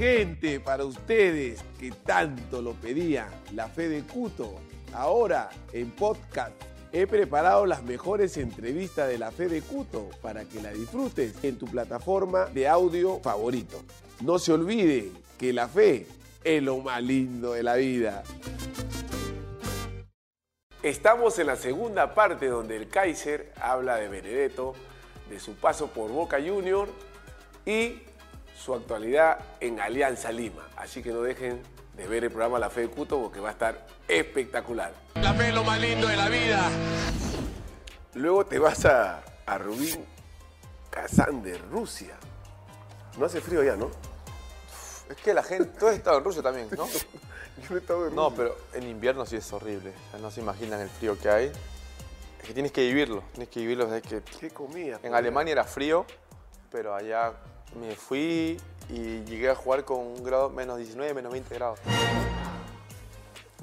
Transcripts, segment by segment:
Gente, para ustedes que tanto lo pedían, la fe de Cuto. Ahora en podcast he preparado las mejores entrevistas de la fe de Cuto para que la disfrutes en tu plataforma de audio favorito. No se olvide que la fe es lo más lindo de la vida. Estamos en la segunda parte donde el Kaiser habla de Benedetto, de su paso por Boca Junior y su actualidad en Alianza Lima. Así que no dejen de ver el programa La Fe de Cuto porque va a estar espectacular. La fe es lo más lindo de la vida. Luego te vas a, a Rubín Kazán de Rusia. No hace frío ya, ¿no? Es que la gente, tú has estado en Rusia también, ¿no? Yo no he estado en No, Rusia. pero en invierno sí es horrible. O sea, no se imaginan el frío que hay. Es que tienes que vivirlo, tienes que vivirlo desde que... ¿Qué comía? En Alemania era frío, pero allá me fui y llegué a jugar con un grado menos 19, menos 20 grados.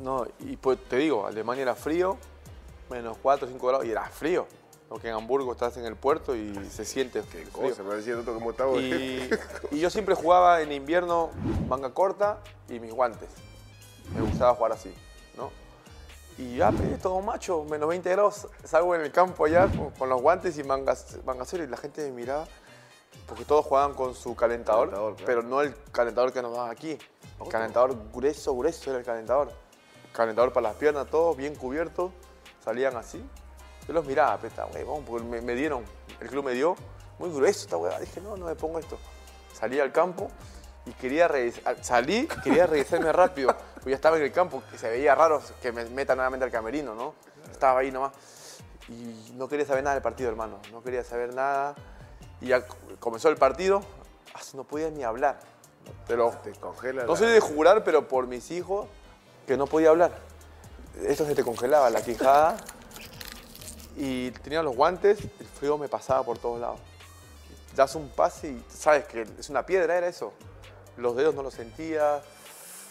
No, y pues te digo, Alemania era frío, menos 4, 5 grados, y era frío. Porque en Hamburgo estás en el puerto y se siente ¿Qué frío. cosa? Me decía otro como estaba. Y, y yo siempre jugaba en invierno manga corta y mis guantes. Me gustaba jugar así, ¿no? Y ya, pues, todo macho, menos 20 grados, salgo en el campo allá con, con los guantes y mangas, mangacero y la gente me miraba porque todos jugaban con su calentador, Calentador, claro. pero no el calentador que nos dan aquí. El calentador grueso, grueso era el calentador. Calentador para las piernas, todos bien cubiertos, salían así. Yo los miraba, peta, huevón, porque me, me dieron, el club me dio, muy grueso esta huevada. Dije, no, no me pongo esto. Salí al campo y quería regresar, salí y quería regresarme rápido, porque ya estaba en el campo, que se veía raro que me meta nuevamente al camerino, ¿no? Estaba ahí nomás. Y no quería saber nada del partido, hermano, no quería saber nada. Y ya comenzó el partido, ah, no podía ni hablar. Pero Te congela no soy de jurar, pero por mis hijos, que no podía hablar. Esto se te congelaba, la quijada. Y tenía los guantes, el frío me pasaba por todos lados. Das un pase y sabes que es una piedra, era eso. Los dedos no los sentía,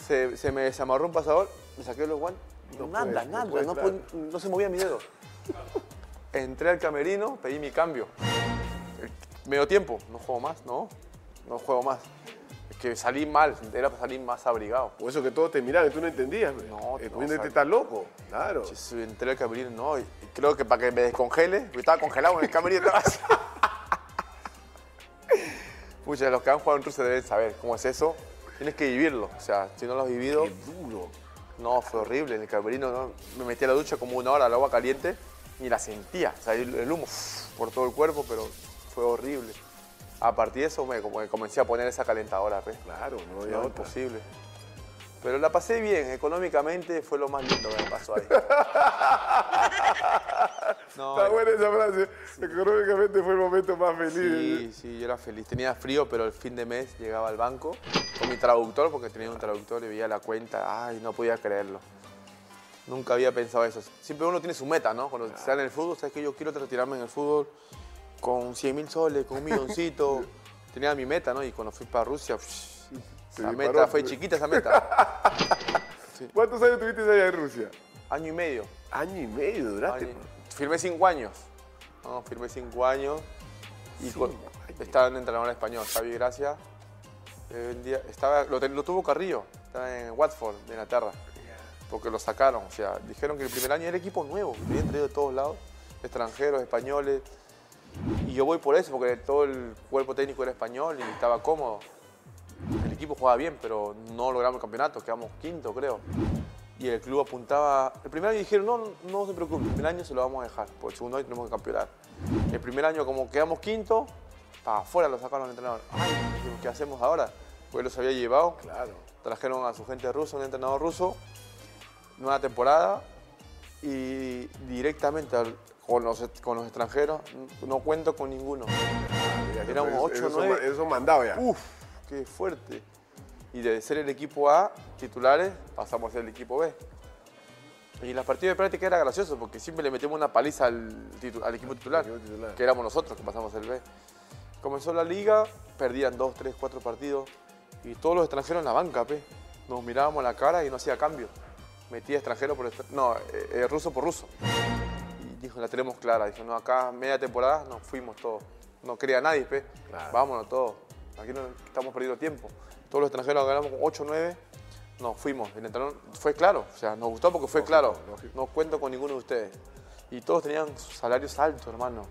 se, se me desamarró un pasador, me saqué los guantes. No nada, puedes, no nada, puedes, no, claro. pod- no se movía mi dedo. Entré al camerino, pedí mi cambio. El medio tiempo, no juego más, no, no juego más. Es que salí mal, era para salir más abrigado. Por eso que todos te miraban y tú no entendías. No, Eh, no, pues, está loco. Claro. Entonces, entré al camerino, no, y creo que para que me descongele, porque estaba congelado en el camerino. estaba así. Pucha, los que han jugado en Rusia deben saber cómo es eso. Tienes que vivirlo, o sea, si no lo has vivido, Qué duro. no, fue horrible. En el camerino ¿no? me metí a la ducha como una hora al agua caliente y la sentía, o sea, el, el humo por todo el cuerpo, pero fue horrible. A partir de eso me, como que comencé a poner esa calentadora, pues. Claro, no había No, otra. imposible. Pero la pasé bien, económicamente fue lo más lindo que me pasó ahí. No, Está buena esa frase. Económicamente fue el momento más feliz. sí, sí, yo era feliz. Tenía frío, pero el fin de mes llegaba al banco con mi traductor, porque tenía un traductor y veía la cuenta. Ay, no podía creerlo. Nunca había pensado eso. Siempre uno tiene su meta, ¿no? Cuando está en el fútbol, sabes que yo quiero retirarme en el fútbol con 100 mil soles, con un milloncito. tenía mi meta, ¿no? Y cuando fui para Rusia, psh, Se esa disparó. meta fue chiquita, esa meta. ¿Cuántos años tuviste allá en Rusia? Año y medio. Año y medio duraste. Año- Firmé cinco años. No, firmé cinco años. Y años. estaba en entrenador español, Xavi Gracia. Día- estaba, lo tuvo Carrillo, estaba en Watford, de Inglaterra. Porque lo sacaron. O sea, dijeron que el primer año era equipo nuevo, que habían traído de todos lados, extranjeros, españoles. Y yo voy por eso, porque todo el cuerpo técnico era español y estaba cómodo. El equipo jugaba bien, pero no logramos el campeonato, quedamos quinto, creo. Y el club apuntaba. El primer año dijeron: no, no, se preocupe, el primer año se lo vamos a dejar, por el segundo año tenemos que campeonar. El primer año, como quedamos quinto, para afuera lo sacaron al entrenador. Ay, ¿qué hacemos ahora? Pues los había llevado, Claro. trajeron a su gente rusa, un entrenador ruso, nueva temporada y directamente al- con, los, con los extranjeros no cuento con ninguno. Éramos eso- ocho, eso, nueve. Eso mandado ya. Uf, qué fuerte. Y de ser el equipo A, titulares, pasamos a ser el equipo B. Y las partidas de práctica era gracioso porque siempre le metíamos una paliza al, al equipo titular, titular. que éramos nosotros que pasamos el B. Comenzó la liga, perdían dos, tres, cuatro partidos y todos los extranjeros en la banca, pe. Nos mirábamos la cara y no hacía cambio. Metía extranjero por extra- no, eh, eh, ruso por ruso. Dijo, la tenemos clara. Dijo, no, acá media temporada nos fuimos todos. No quería nadie, pe. Claro. Vámonos todos. Aquí no estamos perdiendo tiempo. todos los extranjeros ganamos 8 o 9, nos fuimos. El entrenador fue claro, o sea, nos gustó porque fue claro. No cuento con ninguno de ustedes. Y todos tenían salarios altos, hermano.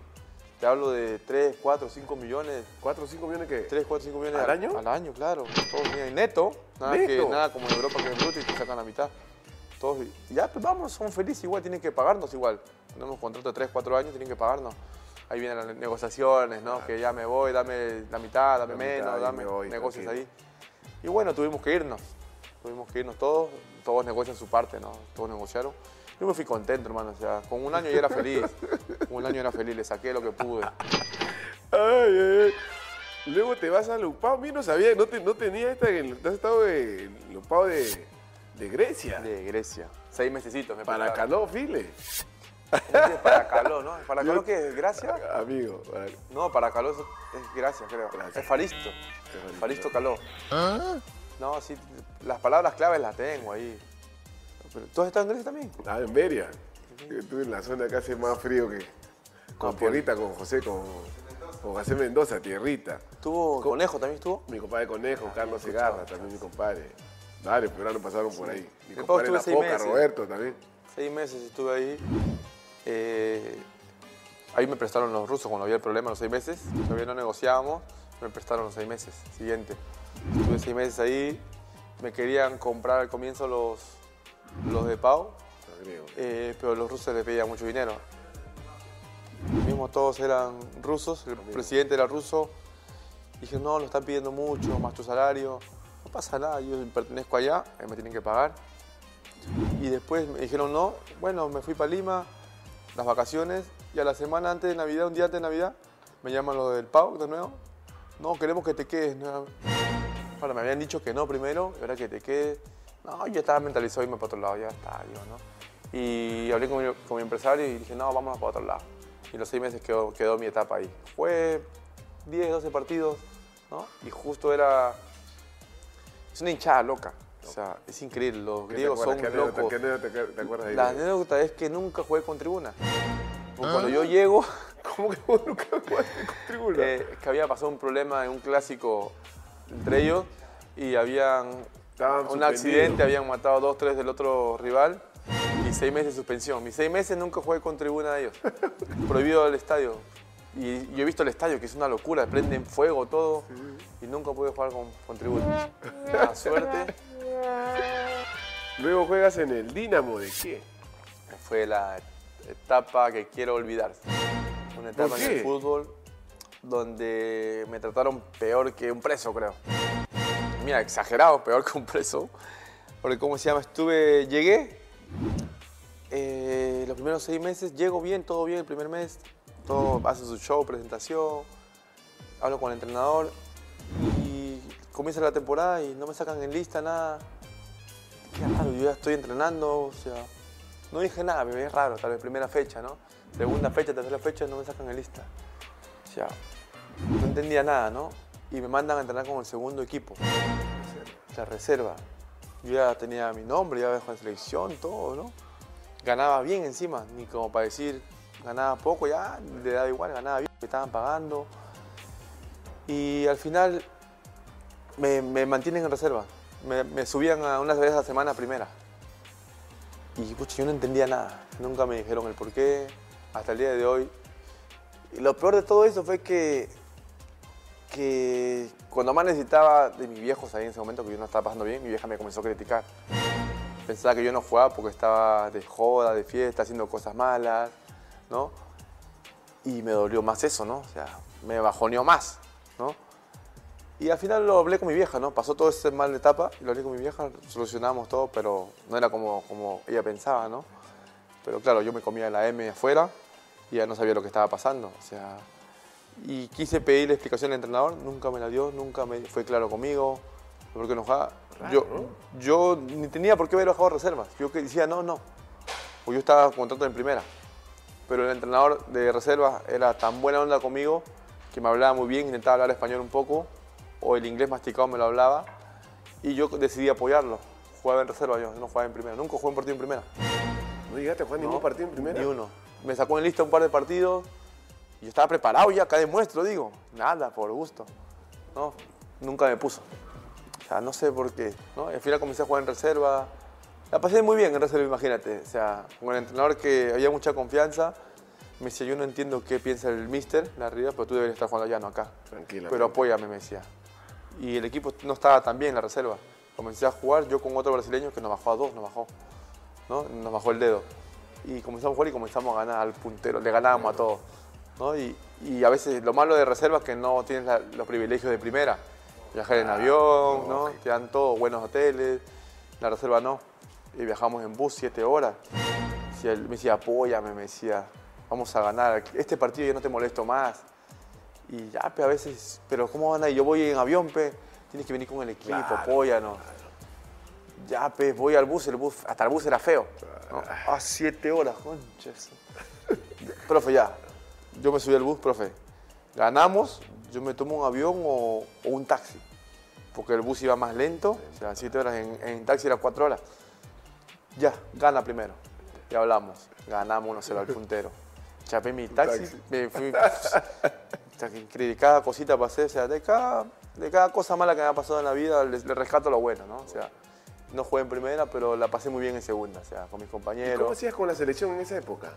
Te hablo de 3, 4, 5 millones. ¿4 o 5 millones qué? 3, 4, 5 millones ¿Al año? Al año, claro. Todos tenían neto. Nada, ¿Neto? Que, nada como en Europa que es bruto y te sacan la mitad. Todos, ya, pues vamos, son felices igual, tienen que pagarnos igual. Tenemos contrato de 3, 4 años, tienen que pagarnos. Ahí vienen las negociaciones, ¿no? Que ya me voy, dame la mitad, dame La menos, dame me voy, negocios tranquilo. ahí. Y bueno, tuvimos que irnos. Tuvimos que irnos todos. Todos negocian su parte, ¿no? Todos negociaron. Yo me fui contento, hermano. O sea, con un año ya era feliz. Con un año era feliz, le saqué lo que pude. Ay, ay. Luego te vas a Lupao. Mí no sabía, no, te- no tenía esta. Te has estado en Lupao de, de Grecia. De Grecia. Seis mesecitos me para. Caló, File. Para Caló, ¿no? ¿Para Caló qué es? ¿Gracia? Amigo, para- No, para Caló es, es Gracia, creo. Es Faristo. Faristo. Faristo Caló. No, sí, las palabras claves las tengo ahí. ¿Tú has estado en Grecia también? Ah, en Beria. Estuve en la zona que hace más frío que. Con Ah, Tierrita, con José, con, con José Mendoza, Tierrita. ¿Tuvo Conejo también estuvo? Mi compadre Conejo, Carlos Segarra, también mi compadre. Varios peruanos pasaron por ahí. Mi compadre La seis Foca, meses. Roberto también. Seis meses estuve ahí. Eh, ahí me prestaron los rusos cuando había el problema los seis meses. Todavía no negociábamos. Me prestaron los seis meses. Siguiente. Estuve seis meses ahí. Me querían comprar al comienzo los, los de Pau. Los eh, pero los rusos les pedían mucho dinero. Mismo todos eran rusos, el presidente era ruso. Dije, no, lo están pidiendo mucho, más tu salario. No pasa nada, yo pertenezco allá, eh, me tienen que pagar. Y después me dijeron, no, bueno, me fui para Lima, las vacaciones, y a la semana antes de Navidad, un día antes de Navidad, me llaman los del PAU de nuevo. No, queremos que te quedes. nueva- Ahora, me habían dicho que no primero, y ahora que te quedes. No, yo estaba mentalizado irme para otro lado, ya está, digo, ¿no? Y hablé con mi, con mi empresario y dije, no, vámonos para otro lado. Y los seis meses quedó, quedó mi etapa ahí. Fue 10, 12 partidos, ¿no? Y justo era... Es una hinchada loca. O sea, es increíble, los ¿Qué te griegos son? ¿Qué anécdota- locos. ¿Qué anécdota te, te acuerdas de? La anécdota es que nunca jugué con tribuna. Porque Cuando yo llego, ¿Cómo que vos nunca jugaste con tribuna? eh, es que había pasado un problema en un clásico entre ellos y habían Estaban un accidente, habían matado dos, tres del otro rival y seis meses de suspensión. Mis seis meses nunca jugué con tribuna de ellos. Prohibido el estadio. Y yo he visto el estadio, que es una locura, prenden fuego todo y nunca pude jugar con, con tribuna. La suerte Luego juegas en el Dinamo de qué? fue la etapa que quiero olvidar. Una etapa ¿Por en el fútbol donde me trataron peor que un preso, creo. Mira, exagerado, peor que un preso. Porque, ¿cómo se llama? Estuve, llegué, eh, los primeros seis meses, llego bien, todo bien el primer mes, todo hace su show, presentación, hablo con el entrenador y comienza la temporada y no me sacan en lista nada. Qué raro, yo ya estoy entrenando, o sea, no dije nada, me ve raro, tal vez primera fecha, ¿no? Segunda fecha, tercera fecha, no me sacan en lista. O sea, no entendía nada, ¿no? Y me mandan a entrenar con el segundo equipo, la reserva. Yo ya tenía mi nombre, ya dejado en selección, todo, ¿no? Ganaba bien encima, ni como para decir, ganaba poco, ya le daba igual, ganaba bien, me estaban pagando. Y al final me, me mantienen en reserva. Me, subían a unas veces a la semana primera. Y pucha, yo no entendía nada. Nunca me dijeron el por qué, hasta el día de hoy. Y lo peor de todo eso fue que, que cuando más necesitaba de mis viejos ahí en ese momento, que yo no estaba pasando bien, mi vieja me comenzó a criticar. Pensaba que yo no jugaba porque estaba de joda, de fiesta, haciendo cosas malas, ¿no? Y me dolió más eso, ¿no? O sea, me bajoneó más, ¿no? Y al final lo hablé con mi vieja, ¿no? Pasó toda esa mala etapa y lo hablé con mi vieja, solucionamos todo, pero no era como, como ella pensaba, ¿no? Pero claro, yo me comía la M afuera y ya no sabía lo que estaba pasando, o sea... Y quise pedirle explicación al entrenador, nunca me la dio, nunca me fue claro conmigo, por qué no jugaba. Yo, yo ni tenía por qué haber bajado reservas, yo que decía no, no, pues yo estaba con contrato en primera. Pero el entrenador de reservas era tan buena onda conmigo que me hablaba muy bien, intentaba hablar español un poco, o el inglés masticado me lo hablaba, y yo decidí apoyarlo. Jugaba en reserva yo, no jugaba en primera, nunca jugué un partido en primera. ¿No llegaste a jugar ningún No, partido en primera? Ni uno. Me sacó en lista un par de partidos y yo estaba preparado ya, acá demuestro, digo. Nada, por gusto. No, nunca me puso. O sea, no sé por qué, ¿no? Al final comencé a jugar en reserva. La pasé muy bien en reserva, imagínate. O sea, con el entrenador que había mucha confianza. Me decía, yo no entiendo qué piensa el mister, la realidad, pero tú deberías estar jugando allá, no acá. Tranquilamente. Pero apóyame, me decía. Y el equipo no estaba tan bien en la reserva. Comencé a jugar yo con otro brasileño que nos bajó a dos, nos bajó. ¿no? Nos bajó el dedo. Y comenzamos a jugar y comenzamos a ganar al puntero, le ganábamos a todos. ¿no? Y, y a veces lo malo de reserva es que no tienes la- los privilegios de primera. Viajar en avión, ¿no? Te dan todo, buenos hoteles. La reserva no. Y viajamos en bus siete horas. Decía- me decía, apóyame, me decía, vamos a ganar. Este partido yo no te molesto más. Y ya, pe, a veces, pero ¿cómo van a ir? Yo voy en avión, pe. Tienes que venir con el equipo, Claro, apóyanos. Ya, pe, voy al bus, el bus, hasta el bus era feo. ¿no? Ah, siete horas, conches. profe, ya. Yo me subí al bus, profe. Ganamos, yo me tomo un avión o, o un taxi. Porque el bus iba más lento, o sea, siete horas en, en taxi eran cuatro horas. Ya, gana primero. Ya hablamos. Ganamos 1-0 al puntero. Chapé mi taxi, taxi. me fui. cada cosita pasé, o sea, de cada, de cada cosa mala que me ha pasado en la vida, le, le rescato lo bueno, ¿no? O sea, no jugué en primera, pero la pasé muy bien en segunda, o sea, con mis ¿Cómo compañeros. hacías con la selección en esa época?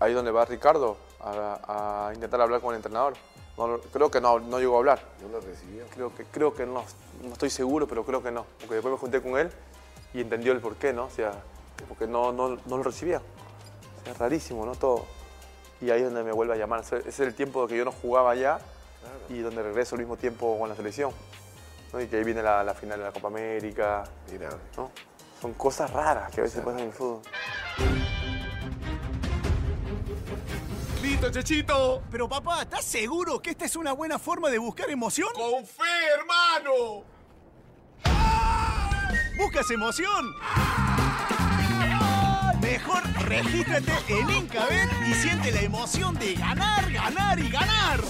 Ahí donde va Ricardo a, a intentar hablar con el entrenador. No creo que no, no llegó a hablar. No lo recibió. Creo que, creo que no, no estoy seguro, pero creo que no. Porque después me junté con él y entendió el porqué, ¿no? O sea, porque no, no, no lo recibía. O sea, rarísimo, ¿no? Todo. Y ahí es donde me vuelve a llamar. Ese es el tiempo que yo no jugaba allá y donde regreso al mismo tiempo con la selección. ¿no? Y que ahí viene la, la final de la Copa América, Mira. ¿no? Son cosas raras que a veces pasan en el fútbol. ¡Listo, Chechito! Pero papá, ¿estás seguro que esta es una buena forma de buscar emoción? ¡Con fe, hermano! ¿Buscas emoción? Mejor regístrate en Incabet y siente la emoción de ganar, ganar y ganar.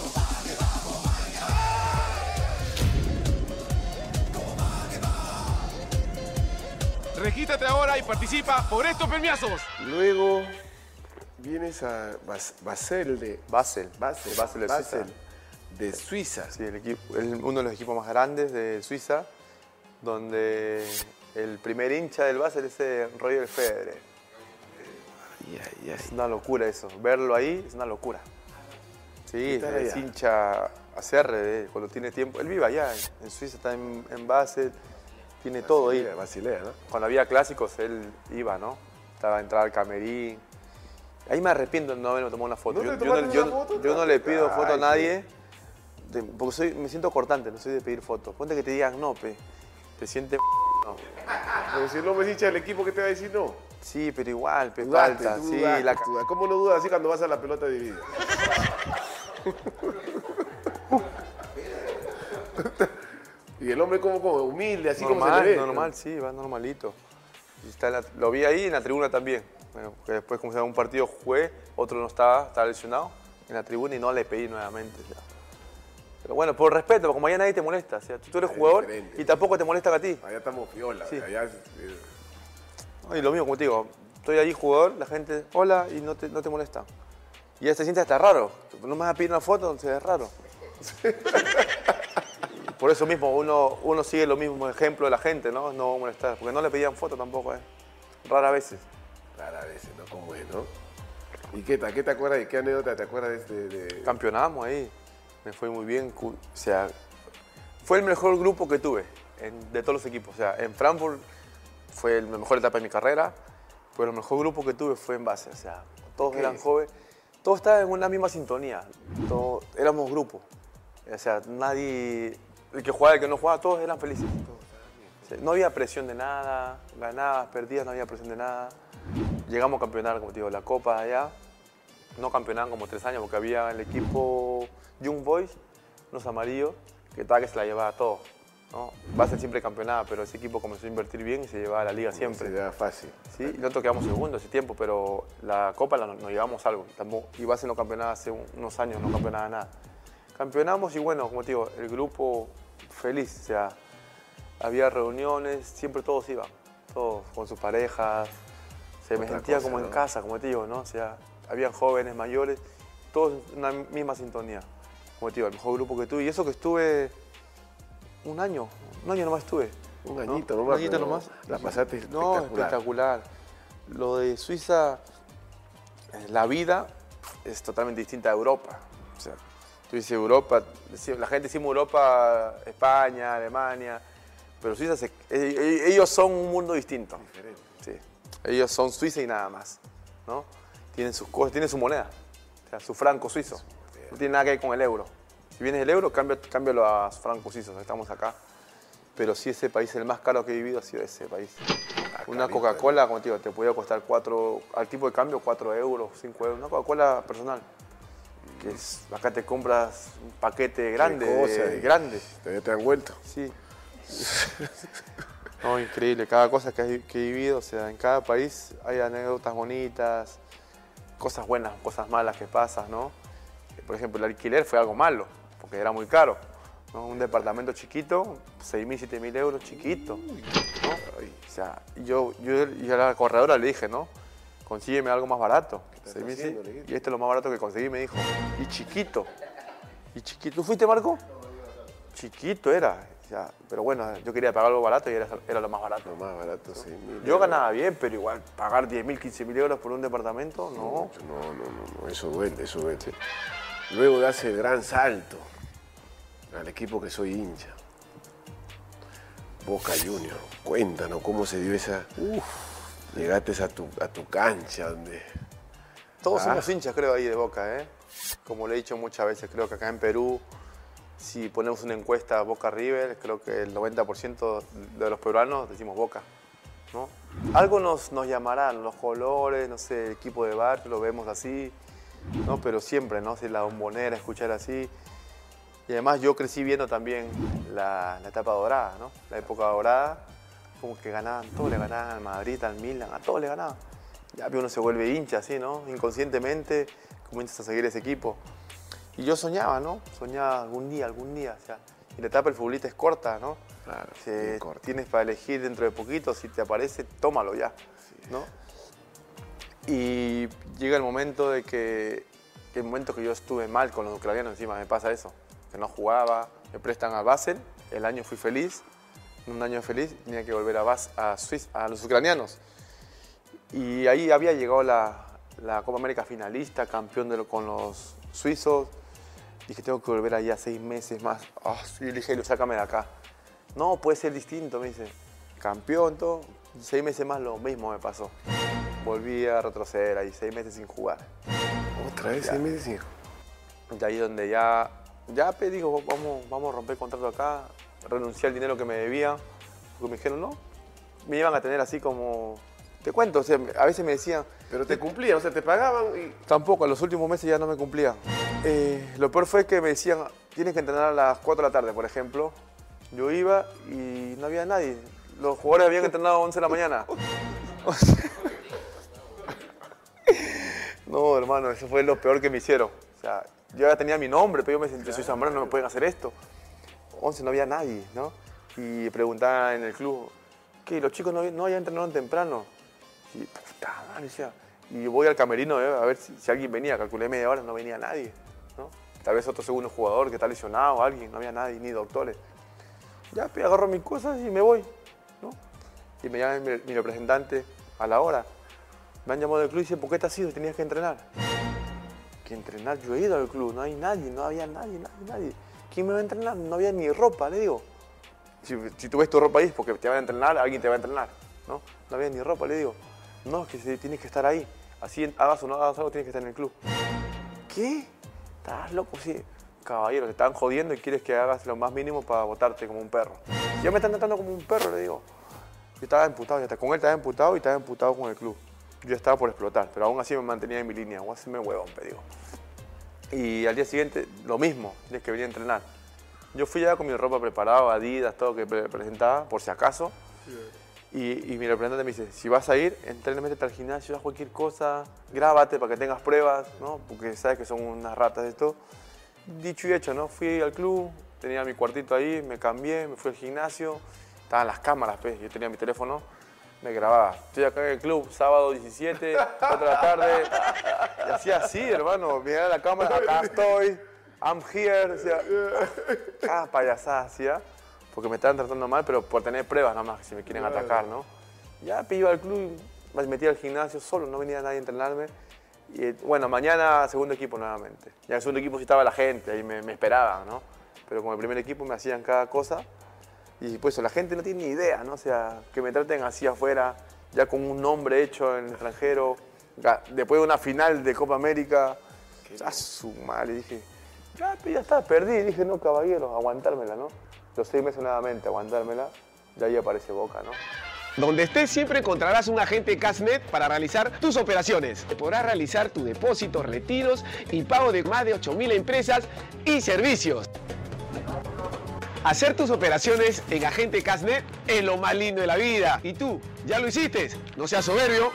Regístrate ahora y participa por estos premiazos. Luego vienes a Bas- Basel de Basel. Basel, Basel de Basel Suiza. de Suiza. Sí, el equipo, el- uno de los equipos más grandes de Suiza, donde el primer hincha del Basel es Roger Federer. Ay, ay, ay. Es una locura eso. Verlo ahí es una locura. Sí, es allá. hincha ACR de- cuando tiene tiempo. Él vive allá, en, Suiza, está en, en Basel, tiene todo ahí. Basilea, ¿no? Cuando había clásicos, él iba, ¿no? Estaba a entrar al camerín. Ahí me arrepiento de no haberme tomado una foto. ¿No yo, yo una foto? yo no le pido foto a nadie, porque soy, me siento cortante, no soy de pedir fotos. Ponte que te digan no, pe. Te sientes no. Pero si no me hincha del equipo, ¿qué te va a decir no? Sí, pero igual, pe, Dudaste, falta. Sí, dudaste, la. ¿Cómo no dudas así cuando vas a la pelota dividida? y el hombre como, como humilde, así como se le ve. normal, sí, va normalito. Está la- lo vi ahí en la tribuna también. Bueno, que después, como se llama, un partido jugué, otro no estaba, estaba lesionado en la tribuna y no le pedí nuevamente. Pero bueno, por respeto, porque como allá nadie te molesta. O sea, tú eres Es jugador diferente. y tampoco te molestan a ti. Allá estamos piola, Sí. allá es-. Y lo mismo, como te digo, estoy ahí jugador, la gente, hola, y no te, no te molesta. Y ya se siente hasta raro. No me vas a pedir una foto, se ve raro. Por eso mismo uno, uno sigue lo mismo ejemplo de la gente, ¿no? No molestar, porque no le pedían foto tampoco, ¿eh? Raras veces. rara vez, ¿no? ¿Cómo es, no? ¿Y qué, tal? qué te acuerdas? ¿De qué anécdota te acuerdas de este? De... Campeonamos ahí, me fue muy bien. O sea, fue el mejor grupo que tuve en- de todos los equipos. O sea, en Frankfurt fue la mejor etapa de mi carrera, pero el mejor grupo que tuve fue en base. O sea, todos eran jóvenes, todos estaban en una misma sintonía, todos, éramos grupo. O sea, nadie, el que jugaba, el que no jugaba, todos eran felices. O sea, no había presión de nada, ganabas, perdías, no había presión de nada. Llegamos a campeonar, como te digo, la Copa allá. No campeonaban como tres años porque había el equipo Young Boys, unos amarillos, que estaba que se la llevaba todo. ¿No? Basel siempre campeonaba, pero ese equipo comenzó a invertir bien y se llevaba a la liga siempre. Se da fácil. Sí, y nosotros quedamos segundos ese tiempo, pero la Copa la- nos llevamos algo. Tampoco, y Basel no campeonaba hace un- unos años, no campeonaba nada. Campeonamos y bueno, como te digo, el grupo feliz, o sea, había reuniones, siempre todos iban, todos con sus parejas, se me sentía cosa, como en ¿no? casa, como te digo, ¿no? O sea, habían jóvenes, mayores, todos en una misma sintonía. Como te digo, el mejor grupo que tuve. Y eso que estuve un año, un año nomás estuve. Un ¿no? añito Un nomás. añito pero nomás. La pasaste No, espectacular. espectacular. Lo de Suiza, eh, la vida es totalmente distinta a Europa. O sea, tú dices Europa, la gente decimos Europa, España, Alemania, pero Suiza, se- e- e- ellos son un mundo distinto. Sí. Ellos son Suiza y nada más. ¿no? Tienen sus cosas, tienen su moneda, o sea, su franco suizo. No tiene nada que ver con el euro. Si vienes el euro, cambia- cámbialo a francos suizos, estamos acá. Pero sí, ese país, el más caro que he vivido ha sido ese país. Una Coca-Cola, como te digo, te podía costar 4, al tipo de cambio 4 euros, 5 euros. Una Coca-Cola personal. Que es, acá te compras un paquete grande, cosa, de- y- grande. Todavía te han vuelto. Sí. No, increíble, cada cosa que, he- vivido, o sea, en cada país hay anécdotas bonitas, cosas buenas, cosas malas que pasan, ¿no? Por ejemplo, el alquiler fue algo malo, porque era muy caro. ¿no? Un departamento chiquito, 6.000, 7.000 euros, chiquito. ¿no? O sea, yo, yo, yo a la corredora le dije, ¿no? Consígueme algo más barato. estás 6.000, sí. haciendo? Le dijiste. Y este es lo más barato que conseguí, me dijo. Y chiquito. Y chiquito. ¿Tú fuiste, Marco? Chiquito era. pero bueno, yo quería pagar algo barato y era, era lo más barato. Lo más barato, sí. Yo ganaba bien, pero igual pagar 10.000, 15.000 euros por un departamento, no. No, no, no, no, eso duele, eso duele. Luego das el gran salto al equipo que soy hincha. Boca Junior. Cuéntanos cómo se dio esa. Llegaste a tu, a tu cancha donde. Todos Ah. somos hinchas, creo, ahí de Boca, ¿eh? Como le he dicho muchas veces, creo que acá en Perú, si ponemos una encuesta Boca River, creo que el 90% de los peruanos decimos Boca, ¿no? Algo nos, nos llamarán, los colores, no sé, el equipo de barrio, lo vemos así, ¿no? Pero siempre, ¿no? Si la bombonera, escuchar así. Y además yo crecí viendo también la, la etapa dorada, ¿no? La época dorada, como que ganaban, todos le ganaban al Madrid, al Milan, a todos le ganaban. Ya uno se vuelve hincha así, ¿no? Inconscientemente comienzas a seguir ese equipo. Y yo soñaba, ¿no? Soñaba algún día, algún día. O sea, y la etapa del futbolista es corta, ¿no? Claro, Se- corta. Tienes para elegir dentro de poquito, si te aparece, tómalo ya, ¿no? Y llega el momento de que, el momento que yo estuve mal con los ucranianos, encima me pasa eso, que no jugaba, me prestan a Basel, el año fui feliz, un año feliz, tenía que volver a, Bas, a, Suiza, a los ucranianos. Y ahí había llegado la, la Copa América finalista, campeón de lo- con los suizos. Dije, tengo que volver allá seis meses más. Ah, sí, le dije, sácame de acá. No, puede ser distinto, me dice. Campeón, todo. Seis meses más lo mismo me pasó. Volví a retroceder ahí, seis meses sin jugar. Otra vez, seis meses, hijo. De ahí donde ya, ya pe, digo, vamos, vamos a romper contrato acá. Renuncié al dinero que me debían. Porque me dijeron, no. Me iban a tener así como... Te cuento, o sea, a veces me decían, Pero te cumplían, o sea, te pagaban y. Tampoco, en los últimos meses ya no me cumplía. Eh, lo peor fue que me decían, tienes que entrenar a las 4 de la tarde, por ejemplo. Yo iba y no había nadie. Los jugadores habían entrenado a 11 de la mañana. O sea- no, hermano, eso fue lo peor que me hicieron. O sea, yo ya tenía mi nombre, pero yo me sentí, soy zambrano, no me pueden hacer esto. 11 no había nadie, ¿no? Y preguntaba en el club, ¿qué? Los chicos no, no ya entrenaron temprano. Y puta madre, decía, y voy al camerino eh, a ver si, si alguien venía, calculé media hora, no venía nadie, ¿no? Tal vez otro segundo jugador que está lesionado, alguien, no había nadie, ni doctores. Ya, pues, agarro mis cosas y me voy, ¿no? Y me llama mi, mi representante a la hora. Me han llamado del club y dicen, ¿por qué te has ido? Tenías que entrenar. Que entrenar, yo he ido al club, no hay nadie, no había nadie, nadie, nadie. ¿Quién me va a entrenar? No había ni ropa, le digo. Si, si ves tu ropa ahí es porque te van a entrenar, alguien te va a entrenar, ¿no? No había ni ropa, le digo. No, es que tienes que estar ahí. Así hagas o no hagas algo, tienes que estar en el club. ¿Qué? ¿Estás loco? Sí. Caballero, te están jodiendo y quieres que hagas lo más mínimo para votarte como un perro. Ya me están tratando como un perro, le digo. Yo estaba emputado, ya está. Con él estaba emputado y estaba emputado con el club. Yo estaba por explotar, pero aún así me mantenía en mi línea. Voy a hacerme huevón, te digo. Y al día siguiente, lo mismo, tienes que venir a entrenar. Yo fui ya con mi ropa preparada, Adidas, todo que pre- presentaba, por si acaso. Y, y mi representante me dice, si vas a ir, entrena, métete al gimnasio, haz cualquier cosa, grábate para que tengas pruebas, ¿no? Porque sabes que son unas ratas de esto. Dicho y hecho, ¿no? Fui al club, tenía mi cuartito ahí, me cambié, me fui al gimnasio, estaban las cámaras, pues, yo tenía mi teléfono, me grababa. Estoy acá en el club, sábado 17, 4 de la tarde, y hacía así, hermano, miraba la cámara, acá estoy, I'm here, decía, cada payasada hacía, porque me estaban tratando mal, pero por tener pruebas nomás, que si me quieren atacar, ¿no? Ya pe, iba al club, me metí al gimnasio solo, no venía nadie a entrenarme. Y bueno, mañana segundo equipo nuevamente. Ya en el segundo equipo sí estaba la gente, ahí me, me esperaban, ¿no? Pero con el primer equipo me hacían cada cosa. Y pues la gente no tiene ni idea, ¿no? O sea, que me traten así afuera, ya con un nombre hecho en el extranjero, después de una final de Copa América. A su madre, dije, ya, ya está, perdí. Dije, no, caballero, aguantármela, ¿no? Los seis meses nuevamente, aguantármela. Y ahí aparece Boca, ¿no? Donde estés siempre encontrarás un agente Casnet para realizar tus operaciones. Podrás realizar tu depósito, retiros y pago de más de 8.000 empresas y servicios. Hacer tus operaciones en Agente Casnet es lo más lindo de la vida. ¿Y tú? ¿Ya lo hiciste? No seas soberbio.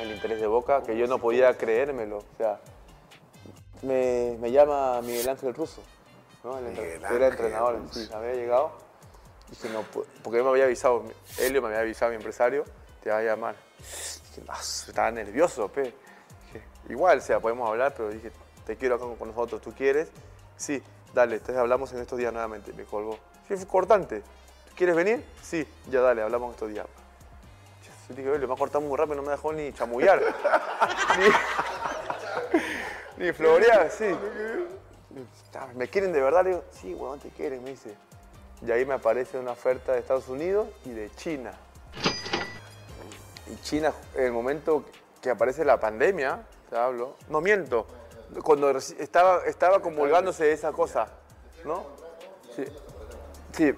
el interés de Boca, que yo no podía creérmelo. O sea, me, me llama Miguel Ángel Russo, ¿no? El era entrenador, sí, había llegado. Dije, no, porque él me había avisado, Helio me había avisado, mi empresario, te va a llamar. Dije, "Ah, estaba nervioso, pe. Dije, igual, o sea, podemos hablar, pero dije, te quiero acá con nosotros, ¿tú quieres? Sí, dale, entonces hablamos en estos días nuevamente, me colgó. Sí, fue cortante. ¿Quieres venir? Sí, ya dale, hablamos estos días. Yo dije, le me ha cortado muy rápido, no me dejó ni chamullar. ni, ni florear, sí. Ah, ¿Me quieren de verdad? Le digo, sí, weón, te quieren, me dice. Y ahí me aparece una oferta de Estados Unidos y de China. Y China, en el momento que aparece la pandemia, te hablo, no miento, cuando estaba, estaba comulgándose de esa cosa, ¿no? Sí. Sí,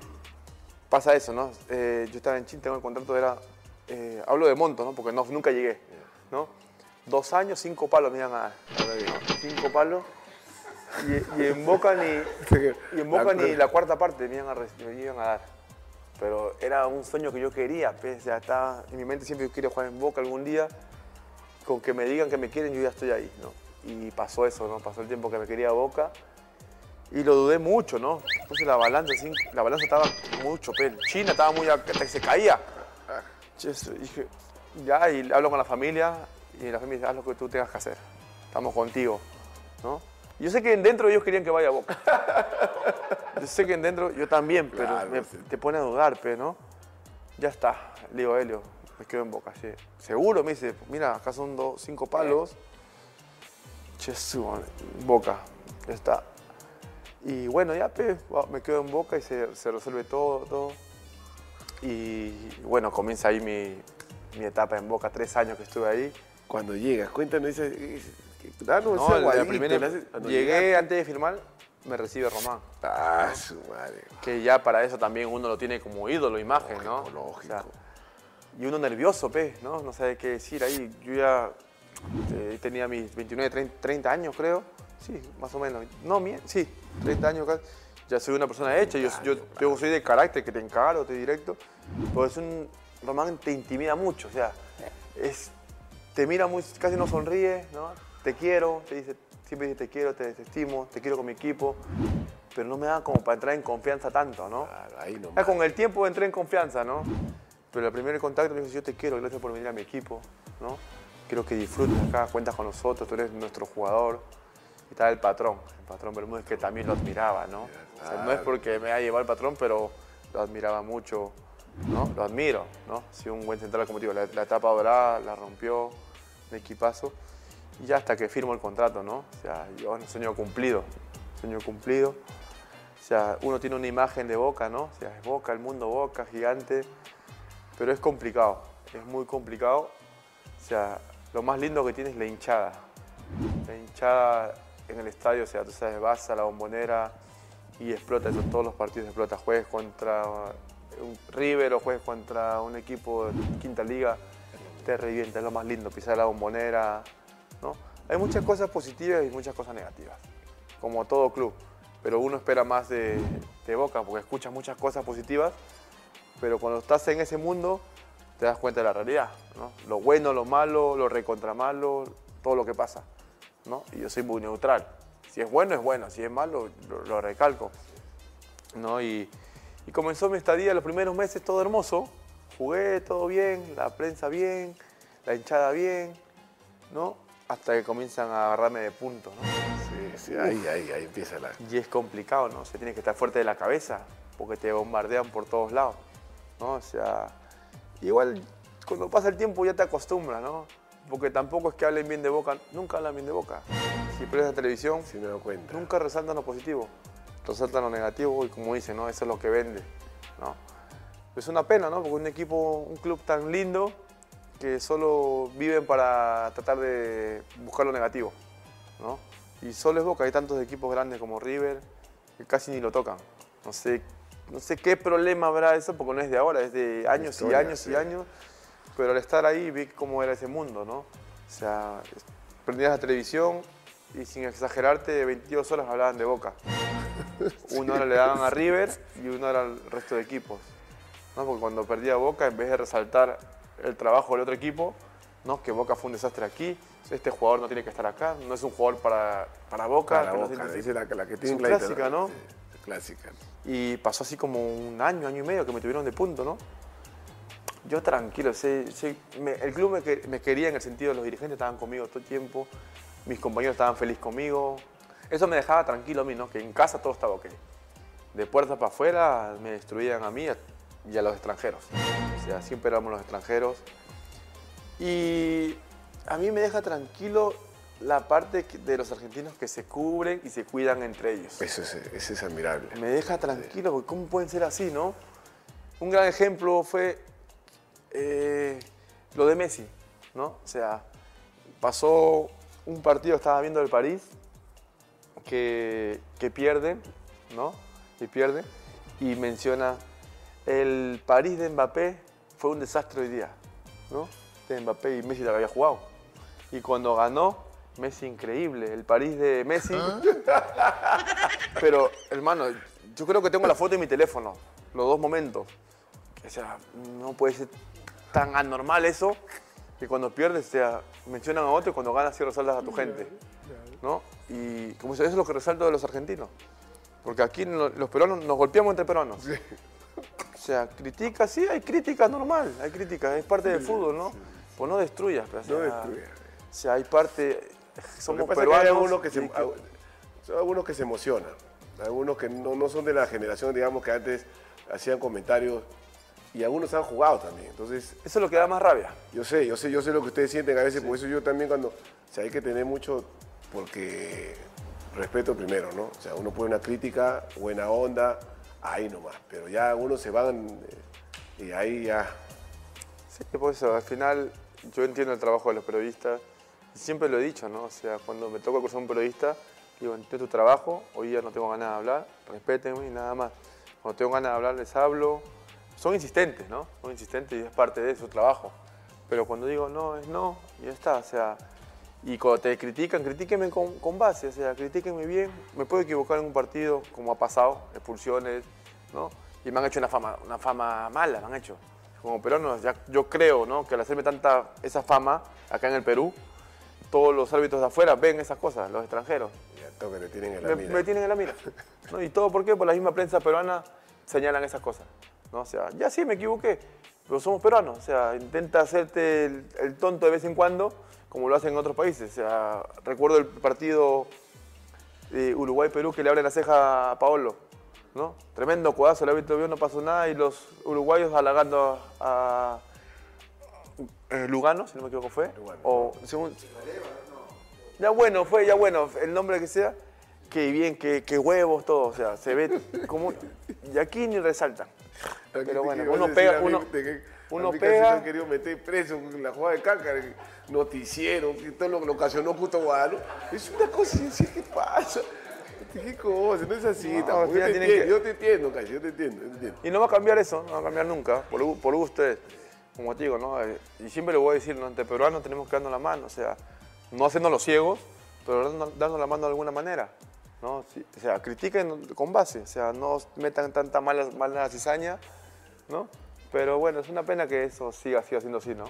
pasa eso, ¿no? Eh, yo estaba en China, tengo el contrato, era, eh, hablo de monto, ¿no? Porque no, nunca llegué, ¿no? Dos años, cinco palos me iban a dar. ¿no? Cinco palos. Y, y en Boca ni, y en Boca ni la cuarta parte me iban, a, me iban a dar. Pero era un sueño que yo quería, pues, sea, estaba en mi mente siempre yo quería jugar en Boca algún día. Con que me digan que me quieren, yo ya estoy ahí, ¿no? Y pasó eso, ¿no? Pasó el tiempo que me quería Boca. Y lo dudé mucho, ¿no? Entonces la balanza, la balanza estaba mucho, pero China estaba muy, hasta que se caía. Dije, ya, y hablo con la familia, y la familia dice, haz lo que tú tengas que hacer. Estamos contigo, ¿no? Yo sé que en dentro ellos querían que vaya a Boca. yo sé que en dentro yo también, pero Claro, me- sí. te pone a dudar, pero ¿no? Ya está, le digo a Helio, me quedo en Boca, sí. Seguro, me dice, mira, acá son dos, cinco palos. Jesús, Boca, ya está. Y bueno, ya pe, me quedo en Boca y se, se resuelve todo, todo. Y bueno, comienza ahí mi, mi etapa en Boca, tres años que estuve ahí. Cuando llegas, cuéntanos esa... esa- danos No, ese la primera- cuando llegué llegaste. antes de firmar, me recibe Román. Ah, su madre. Que ya para eso también uno lo tiene como ídolo, imagen, ¿no? Lógico, O sea, lógico. y uno nervioso, pe, ¿no? No sabe qué decir ahí. Yo ya eh, tenía mis 29, 30, 30 años, creo. Sí, más o menos. No, mie- sí, 30 años casi. Ya soy una persona hecha. Yo, yo, yo soy de carácter, que te encaro, te directo. Pero es un... Román te intimida mucho, o sea, es, te mira muy, casi no sonríe, ¿no? Te quiero, te dice, siempre dice te quiero, te estimo, te quiero con mi equipo, pero no me da como para entrar en confianza tanto, ¿no? Claro, ahí Ya nomás. con el tiempo entré en confianza, ¿no? Pero el primer contacto me dijo, yo te quiero, gracias por venir a mi equipo, ¿no? Quiero que disfrutes acá, cuentas con nosotros, tú eres nuestro jugador. Y estaba el patrón, el patrón Bermúdez, que también lo admiraba, ¿no? O sea, no es porque me haya llevado el patrón, pero lo admiraba mucho, ¿no? Lo admiro, ¿no? Sí, un buen central, como te digo, la, la etapa dorada la rompió, un equipazo. Y ya hasta que firmo el contrato, ¿no? O sea, yo un sueño cumplido, sueño cumplido. O sea, uno tiene una imagen de Boca, ¿no? O sea, es Boca, el mundo Boca, gigante. Pero es complicado, es muy complicado. O sea, lo más lindo que tiene es la hinchada. La hinchada en el estadio, o sea, tú sabes, vas a la bombonera y explota eso, todos los partidos explota. Juegues contra un River o juegues contra un equipo de quinta liga, te revienta, es lo más lindo, pisar la bombonera, ¿no? Hay muchas cosas positivas y muchas cosas negativas, como todo club. Pero uno espera más de, de Boca porque escuchas muchas cosas positivas, pero cuando estás en ese mundo te das cuenta de la realidad, ¿no? Lo bueno, lo malo, lo recontra malo, todo lo que pasa, ¿no? Y yo soy muy neutral. Si es bueno, es bueno. Si es malo, lo, lo recalco, ¿no? Y, y comenzó mi estadía los primeros meses todo hermoso. Jugué todo bien, la prensa bien, la hinchada bien, ¿no? Hasta que comienzan a agarrarme de puntos, ¿no? Sí, sí, ahí, ahí, ahí empieza la... Y es complicado, ¿no? Se tiene que estar fuerte de la cabeza, porque te bombardean por todos lados, ¿no? O sea, igual cuando pasa el tiempo ya te acostumbras, ¿no? Porque tampoco es que hablen bien de Boca, nunca hablan bien de Boca. Si prestas televisión, Si me doy cuenta. nunca resaltan lo positivo, resaltan lo negativo y como dicen, ¿no? Eso es lo que vende, ¿no? Es una pena, ¿no? Porque un equipo, un club tan lindo que solo viven para tratar de buscar lo negativo, ¿no? Y solo es Boca, hay tantos equipos grandes como River que casi ni lo tocan. No sé, no sé qué problema habrá eso porque no es de ahora, es de años y años sí. y años. Pero al estar ahí vi cómo era ese mundo, ¿no? O sea, prendías la televisión y sin exagerarte, 22 horas hablaban de Boca. Una hora le daban a River y una hora al resto de equipos. ¿no? Porque cuando perdía Boca, en vez de resaltar el trabajo del otro equipo, ¿no? que Boca fue un desastre aquí, este jugador no tiene que estar acá, no es un jugador para, para Boca. Para no la, la que tiene Es clásica, ¿no? Sí, Clásica. Y pasó así como un año, año y medio que me tuvieron de punto, ¿no? Yo tranquilo, el club me quería en el sentido de los dirigentes estaban conmigo todo el tiempo, mis compañeros estaban felices conmigo. Eso me dejaba tranquilo a mí, ¿no? Que en casa todo estaba ok. De puertas para afuera me destruían a mí y a los extranjeros. O sea, siempre éramos los extranjeros. Y a mí me deja tranquilo la parte de los argentinos que se cubren y se cuidan entre ellos Eso es, eso es admirable. me deja tranquilo, porque ¿cómo pueden ser así, no? Un gran ejemplo fue eh, lo de Messi, ¿no? O sea, pasó un partido, estaba viendo el París, que, que pierde, ¿no? Que pierde, y menciona, el París de Mbappé fue un desastre hoy día, ¿no? De Mbappé y Messi la había jugado. Y cuando ganó, Messi increíble, el París de Messi pero, hermano, yo creo que tengo la foto en mi teléfono, los dos momentos. O sea, no puede ser tan anormal eso que cuando pierdes, o sea, mencionan a otro y cuando ganas sí resaltas a tu gente. ¿No? Y como eso es lo que resalto de los argentinos. Porque aquí lo- los peruanos nos golpeamos entre peruanos. O sea, crítica, sí, hay crítica normal, hay crítica, es parte del fútbol, ¿no? Pues no destruyas, pero, o No destruyas. O sea, hay parte, somos peruanos. hay algunos que se, son algunos que se emocionan. Algunos que no, no son de la generación, digamos, que antes hacían comentarios y algunos han jugado también. Entonces, eso es lo que da más rabia. yo sé, yo sé, yo sé lo que ustedes sienten a veces, por eso yo también cuando, o sea, hay que tener mucho, porque respeto primero, ¿no? O sea, uno pone una crítica, buena onda, ahí nomás, pero ya algunos se van eh, y ahí ya, Sí, por eso, al final yo entiendo el trabajo de los periodistas siempre lo he dicho, ¿no? O sea, cuando me toca cruzar un periodista, digo, entiendo tu trabajo, hoy día no tengo ganas de hablar, respétenme y nada más. Cuando tengo ganas de hablar les hablo. Son insistentes, ¿no? Son insistentes y es parte de su trabajo. Pero cuando digo no, es no, y ya está, o sea, y cuando te critican, critíquenme con, con base, o sea, critíquenme bien. Me puedo equivocar en un partido, como ha pasado, expulsiones, ¿no? Y me han hecho una fama, una fama mala, me han hecho. Como peruanos, ya, yo creo, ¿no? Que al hacerme tanta esa fama acá en el Perú, todos los árbitros de afuera ven esas cosas, los extranjeros. ya te tienen en la Me, mira. me tienen en la mira. ¿no? ¿Y todo por qué? Por la misma prensa peruana señalan esas cosas. ¿no? O sea, ya sí, me equivoqué, pero somos peruanos. O sea, intenta hacerte el, el tonto de vez en cuando, como lo hacen en otros países. O sea, recuerdo el partido Uruguay-Perú que le abre la ceja a Paolo. ¿no? Tremendo codazo, el árbitro vio, no pasó nada y los uruguayos halagando a, a, eh, Lugano, si no me equivoco fue. Lugano. O, según, ya bueno, fue, ya bueno, el nombre que sea, que bien, que, que huevos, todo, o sea, se ve como... Y aquí ni resaltan. Pero bueno, uno pega, uno, uno pega... han querido meter preso en la jugada de caca, el noticiero, que todo lo que lo ocasionó justo Guadalupe. Es una cosa, decía, ¿qué pasa? ¿Qué cosa? No es así, No, tampoco. yo, te entiendo, que- yo te entiendo, yo te entiendo, yo te entiendo. Y no va a cambiar eso, no va a cambiar nunca, por, por ustedes. Como te digo, ¿no? Eh, Y siempre le voy a decir, ¿no? Entre peruanos tenemos que darnos la mano, o sea, no hacernos los ciegos, pero darnos, la mano de alguna manera, ¿no? O sea, critiquen con base, o sea, no metan tanta mala, mala cizaña, ¿no? Pero bueno, es una pena que eso siga, siendo así, ¿no?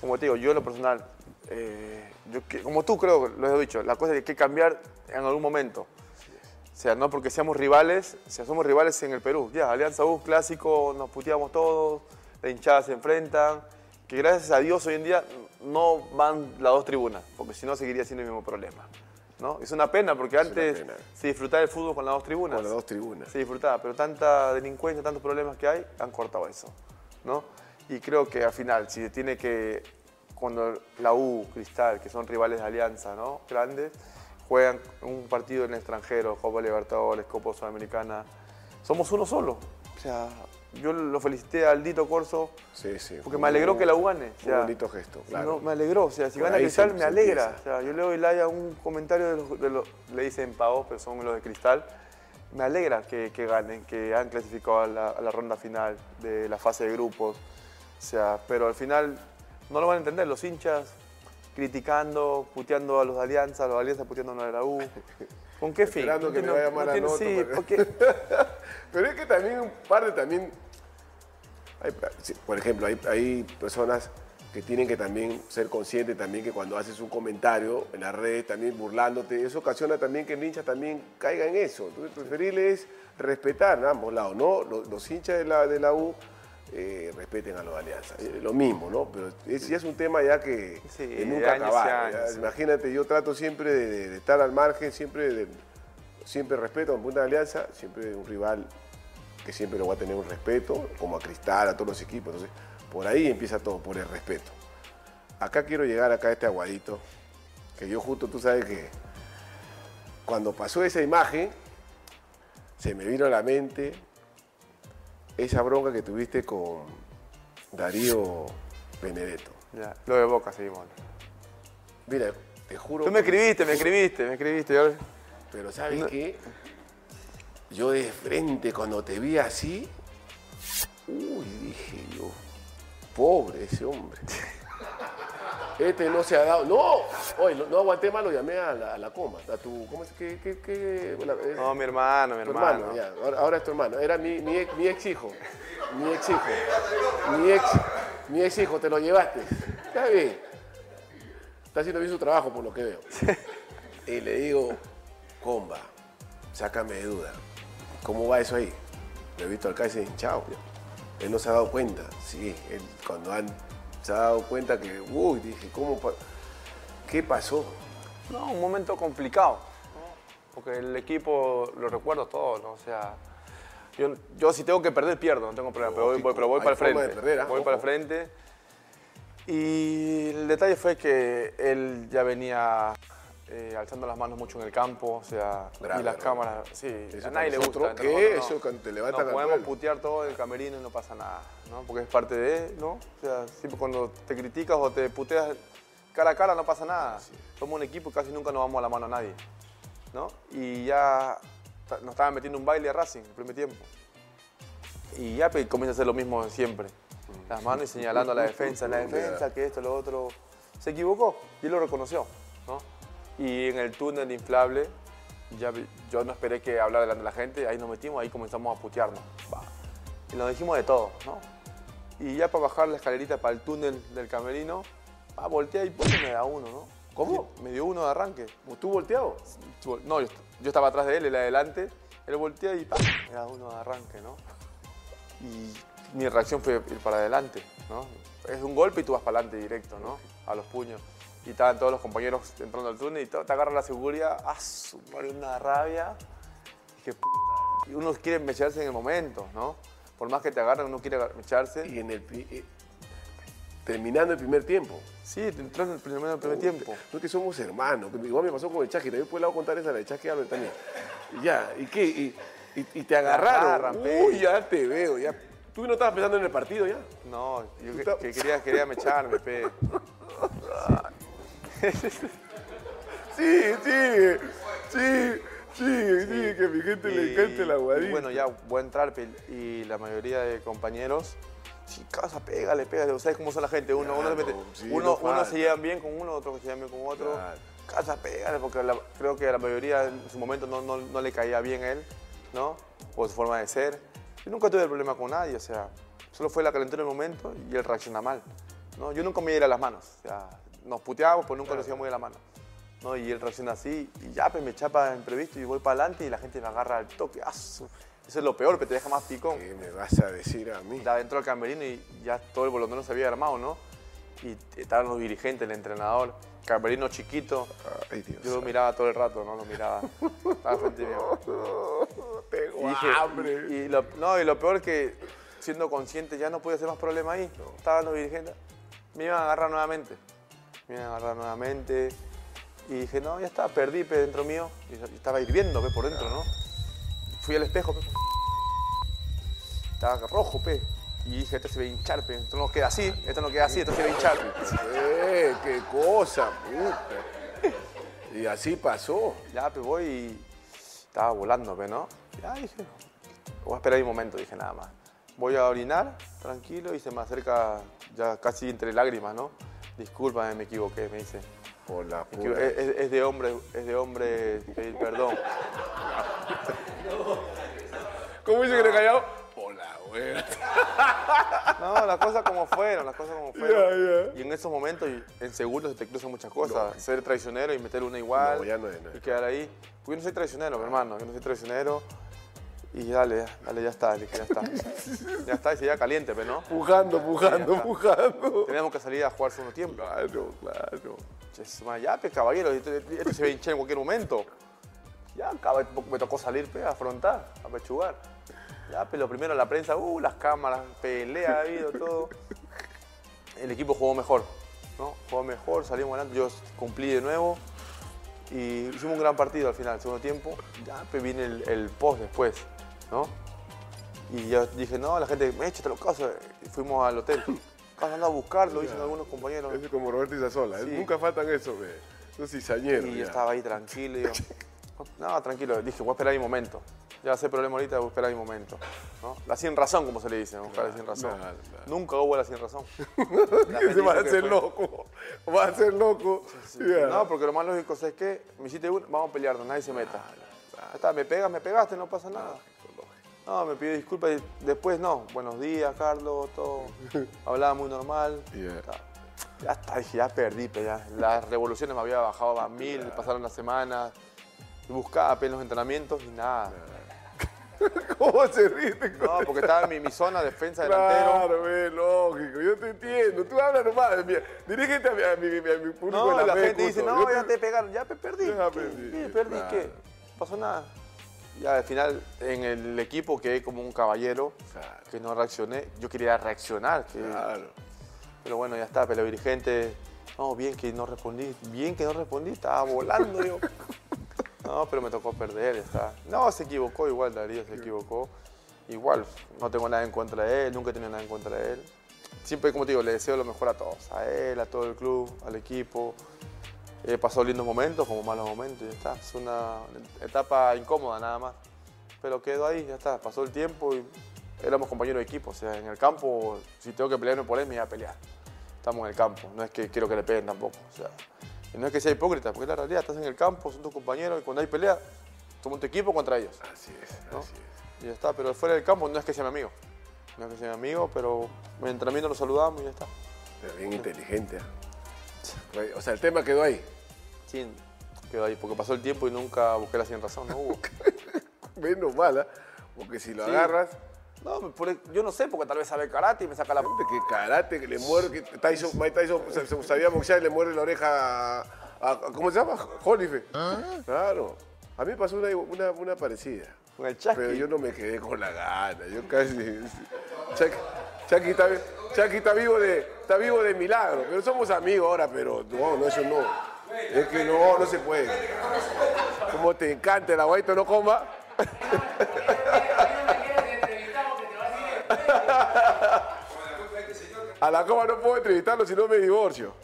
Como te digo, yo en lo personal, eh, yo como tú creo, lo he dicho, la cosa es que hay que cambiar en algún momento. O sea, no porque seamos rivales, o somos rivales en el Perú. Ya, Alianza U, clásico, nos puteamos todos, la hinchada se enfrentan. Que gracias a Dios hoy en día no van las dos tribunas, porque si no seguiría siendo el mismo problema. ¿no? Es una pena porque antes se disfrutaba el fútbol con las dos tribunas. Con las dos tribunas. Se disfrutaba, pero tanta delincuencia, tantos problemas que hay, han cortado eso, ¿no? Y creo que al final, si se tiene que, cuando la U, Cristal, que son rivales de alianza, ¿no? Grandes, juegan un partido en el extranjero, Copa Libertadores, Copa Sudamericana, somos uno solo. O sea, yo lo felicité al Dito Corso Sí, sí. porque me alegró que la U gane. o Un bonito gesto, si claro. no, me alegró. O sea, si gana Cristal, me alegra. O sea, yo leo Ilaya un comentario de los, de los- le dicen pavos, pero son los de Cristal. Me alegra que, que ganen, que han clasificado a la, a la ronda final de la fase de grupos. O sea, pero al final no lo van a entender los hinchas criticando, puteando a los de Alianza, a los de Alianza puteando a la U. ¿Con qué fin? Esperando No que le tiene- vaya no mal a tiene- Noto Sí, para- porque Pero es que también un par de también, hay- por ejemplo, hay, hay personas que tienen que también ser conscientes también que cuando haces un comentario en las redes también burlándote, eso ocasiona también que el hincha también caiga en eso. Entonces preferible es respetar a ambos lados, ¿no? Los, los hinchas de la, de la U eh, respeten a los de Alianza. Eh, lo mismo, ¿no? Pero es, ya es un tema ya que, Sí, que de nunca acabar. sí. Imagínate, yo trato siempre de, de- de estar al margen, siempre de, siempre respeto a un punta de alianza, siempre un rival que siempre lo va a tener un respeto, como a Cristal, a todos los equipos. Entonces, por ahí empieza todo, por el respeto. Acá quiero llegar acá a este aguadito, que yo justo, tú sabes que cuando pasó esa imagen, se me vino a la mente esa bronca que tuviste con Darío Benedetto. ya, lo de Boca seguimos. Mira, te juro... Tú me escribiste, me escribiste, me escribiste. yo- Pero ¿sabes No. qué? Yo de frente, cuando te vi así, uy, dije yo, pobre ese hombre. Este no se ha dado. ¡No! Oye, no, no aguanté más, lo llamé a la, a la coma. A tu. ¿Cómo es que.? que, que- la- No, mi hermano, mi hermano. hermano, ya. Ahora, ahora es tu hermano. Era mi, mi, ex, mi ex hijo. Mi ex hijo. Mi ex, mi ex hijo, te lo llevaste. Está bien. Está haciendo bien su trabajo por lo que veo. Y le digo, comba, sácame de duda. ¿Cómo va eso ahí? Lo he visto al casi hinchado. Él no se ha dado cuenta. Sí, él cuando han, se ha dado cuenta que, uy, dije, ¿cómo? pa- ¿Qué pasó? No, un momento complicado, ¿no? porque el equipo lo recuerdo todo, ¿no? O sea, yo, yo si tengo que perder, pierdo, no tengo problema, pero voy, voy- pero voy Hay para el frente. de perder, ¿ah? Voy para el frente. Y el detalle fue que él ya venía eh, alzando las manos mucho en el campo, o sea, Grave y las error. cámaras, sí, Eso a nadie le gusta. ¿qué? Eso te levantan no, podemos putear todo el camerino y no pasa nada, ¿no? Porque es parte de, ¿no? O sea, siempre cuando te criticas o te puteas cara a cara no pasa nada. Somos un equipo y casi nunca nos vamos a la mano a nadie, ¿no? Y ya nos estaban metiendo un baile a Racing el primer tiempo. Y ya pues, comienza a hacer lo mismo siempre. Las manos y señalando a la defensa, la defensa, que esto, lo otro. Se equivocó y él lo reconoció, ¿no? Y en el túnel inflable, ya vi- yo no esperé que hablara delante de la gente, ahí nos metimos, ahí comenzamos a putearnos. Va. Y nos dijimos de todo, ¿no? Y ya para bajar la escalerita para el túnel del camerino, ah, volteé y ¡pum! me da uno, ¿no? ¿Cómo? Sí, me dio uno de arranque. ¿Tú volteado? No, yo, yo estaba atrás de él, él adelante, él voltea y ¡pam! me da uno de arranque, ¿no? Y mi reacción fue ir para adelante, ¿no? Es un golpe y tú vas para adelante directo, ¿no? A los puños. Y estaban todos los compañeros entrando al túnel y to- te agarra la seguridad, ¡ah, su madre, una rabia! Dije. Y uno quiere mecharse en el momento, ¿no? Por más que te agarren, uno quiere mecharse. Y en el, eh, terminando el primer tiempo. Sí, te entras en el primer, el primer tiempo. No es que somos hermanos. Igual me pasó con el Chasqui. También puedo contar esa de Chasqui Álvarez también. Ya, ¿y qué? Y, y- y te agarraron. Uy, ya te veo. Ya. ¿Tú no estabas pensando en el partido ya? No, yo que, que quería, quería mecharme, pe. Sí, sigue. Sí, sigue, sigue. Que a mi gente le encanta el Y aguadito. Bueno, ya entrar pe- y la mayoría de compañeros, sí, casa, pégale, pégale. ¿Sabes cómo son la gente? Uno, uno, se mete- Claro, sí, uno, no uno se llevan bien con uno, otro se llevan bien con otro. Claro. Casa, pégale, porque la- creo que a la mayoría en su momento no, no- no le caía bien a él, ¿no? O su forma de ser. Yo nunca tuve problema con nadie, o sea, solo fue la calentura del momento y él reacciona mal, ¿no? Yo nunca me iba a las manos, o sea, nos puteábamos, pues nunca nos íbamos a ir a la mano. ¿no? Y él reacciona así, y ya, pues me chapa imprevisto y voy para adelante y la gente me agarra al toque. ¡Ah! Eso es lo peor, que te deja más picón. ¿Qué me vas a decir a mí? Ya dentro del camerino y ya todo el bolondón se había armado, ¿no? y estaban los dirigentes, el entrenador, camerino chiquito. Ay, Dios. Yo lo miraba todo el rato, ¿no? Lo miraba. Estaba frente mío. Tengo Y dije, hambre. y, y lo, no, y lo peor que, siendo consciente, ya no podía hacer más problema ahí. Estaban los dirigentes. Me iban a agarrar nuevamente. Me iban a agarrar nuevamente. Y dije, no, ya está, perdí pe, dentro mío. Y estaba hirviendo pe, por dentro, ¿no? Fui al espejo, pe. Estaba rojo, pe. Y dije, esto se va a hinchar, pe. Esto no queda así, esto no queda así, esto se va a hinchar. Eh, qué cosa, puta. Y así pasó. Ya, pues voy y estaba volando, pe, ¿no? Ya dije, voy a esperar mi momento, dije nada más. Voy a orinar, tranquilo, y se me acerca ya casi entre lágrimas, ¿no? Discúlpame, me equivoqué, me dice. Por la. Es, de hombre, es de hombre pedir perdón. ¿Cómo dice que le callado? Por la wea. No, las cosas como fueron, las cosas como fueron. Y en esos momentos, en segundos, se te cruzan muchas cosas. Ser traicionero y meter una igual. No, ya no es, no es. Y quedar ahí. Porque yo no soy traicionero, mi hermano. Yo no soy traicionero. Y dale, dale, ya está. Dije, ya está. ya está, y se ya caliente, pero no. Pujando, pujando, pujando. Teníamos que salir a jugar segundo tiempo. Claro, claro. Ya, pues, caballero, esto, esto se va a hinchar en cualquier momento. Ya, me tocó salir, pe, a afrontar, a pechugar. Ya, pero primero la prensa, uh, las cámaras, pelea ha habido, todo. El equipo jugó mejor, ¿no? Jugó mejor, salimos adelante, yo cumplí de nuevo y hicimos un gran partido al final, segundo tiempo. Ya, pues viene el, el post después, ¿no? Y yo dije, no, la gente, échate los casos. Y fuimos al hotel. Pasando a buscarlo, dicen algunos compañeros. Es como Roberto Isasola. ¿eh? Sí. Nunca faltan eso, ve. Esos cizañeros. Y yo ya. estaba ahí tranquilo y yo, no, tranquilo, dije, voy a esperar mi momento. Ya sé problema ahorita, voy a esperar mi momento. ¿no? La sin razón, como se le dice, buscar la sin razón. claro, claro. Nunca hubo la sin razón. La se va a hacer loco. Va a ser loco. Ya. No, porque lo más lógico es que me hiciste uno, vamos a pelearnos, nadie se meta. Está, me pegas, me pegaste, no pasa nada. No, me pidió disculpas y después no. Buenos días, Carlos, todo. Hablaba muy normal. Ya. Está. Ya está, dije, ya perdí, pe, ya. Las revoluciones me había bajado a mil, pasaron las semanas. Buscaba pe, en los entrenamientos y nada. ¿Cómo se ríe? No, porque estaba en mi, mi zona, defensa delantero. Claro, ve, lógico. Yo te entiendo. Tú hablas normal. Mira, dirígete a mi, a mi, a mi público No, la, fe, gente dice, no, Yo ya te pegaron, ya pe- perdí. Ya ¿Qué? perdí, ¿Qué? ¿Perdí claro. qué? No pasó nada. Ya al final en el equipo quedé como un caballero Claro. que no reaccioné. Yo quería reaccionar, que- Claro. pero bueno, ya está, pero dirigente, no, bien que no respondí, bien que no respondí, estaba volando yo. No, pero me tocó perder, está. No, se equivocó igual, Darío se equivocó. Igual, no tengo nada en contra de él, nunca he tenido nada en contra de él. Siempre, como te digo, le deseo lo mejor a todos, a él, a todo el club, al equipo. He pasado lindos momentos como malos momentos, ya está. Es una etapa incómoda nada más. Pero quedó ahí, ya está. Pasó el tiempo y éramos compañeros de equipo. O sea, en el campo, si tengo que pelearme por él, me voy a pelear. Estamos en el campo, no es que quiero que le peguen tampoco. O sea, y no es que sea hipócrita, porque es la realidad, estás en el campo, son tus compañeros y cuando hay pelea, somos tu equipo contra ellos. Así es, ¿no? así es. Y ya está, pero fuera del campo no es que sea mi amigo. No es que sea mi amigo, pero en entrenamiento nos saludamos y ya está. Pero bien inteligente. ¿Ah? O sea, el tema quedó ahí. Sí, quedó ahí, porque pasó el tiempo y nunca busqué la sin razón, no hubo. Menos mala. Porque si lo Sí. agarras, No, por- yo no sé, porque tal vez sabe karate y me saca la... de que karate, que le muerde, que Tyson, Mike Tyson se, se sabía boxear y le muerde la oreja a, a- a- ¿cómo se llama? Holyfield. Claro. A mí me pasó una, una, una parecida. Con el. Pero yo no me quedé con la gana. Yo casi. Chucky, Chucky está, Chucky está vivo de, está vivo de milagro. Pero somos amigos ahora, pero no, no, eso no. Es que no, no se puede. Como te encanta el aguaito no coma. A la coma no puedo entrevistarlo si no me divorcio.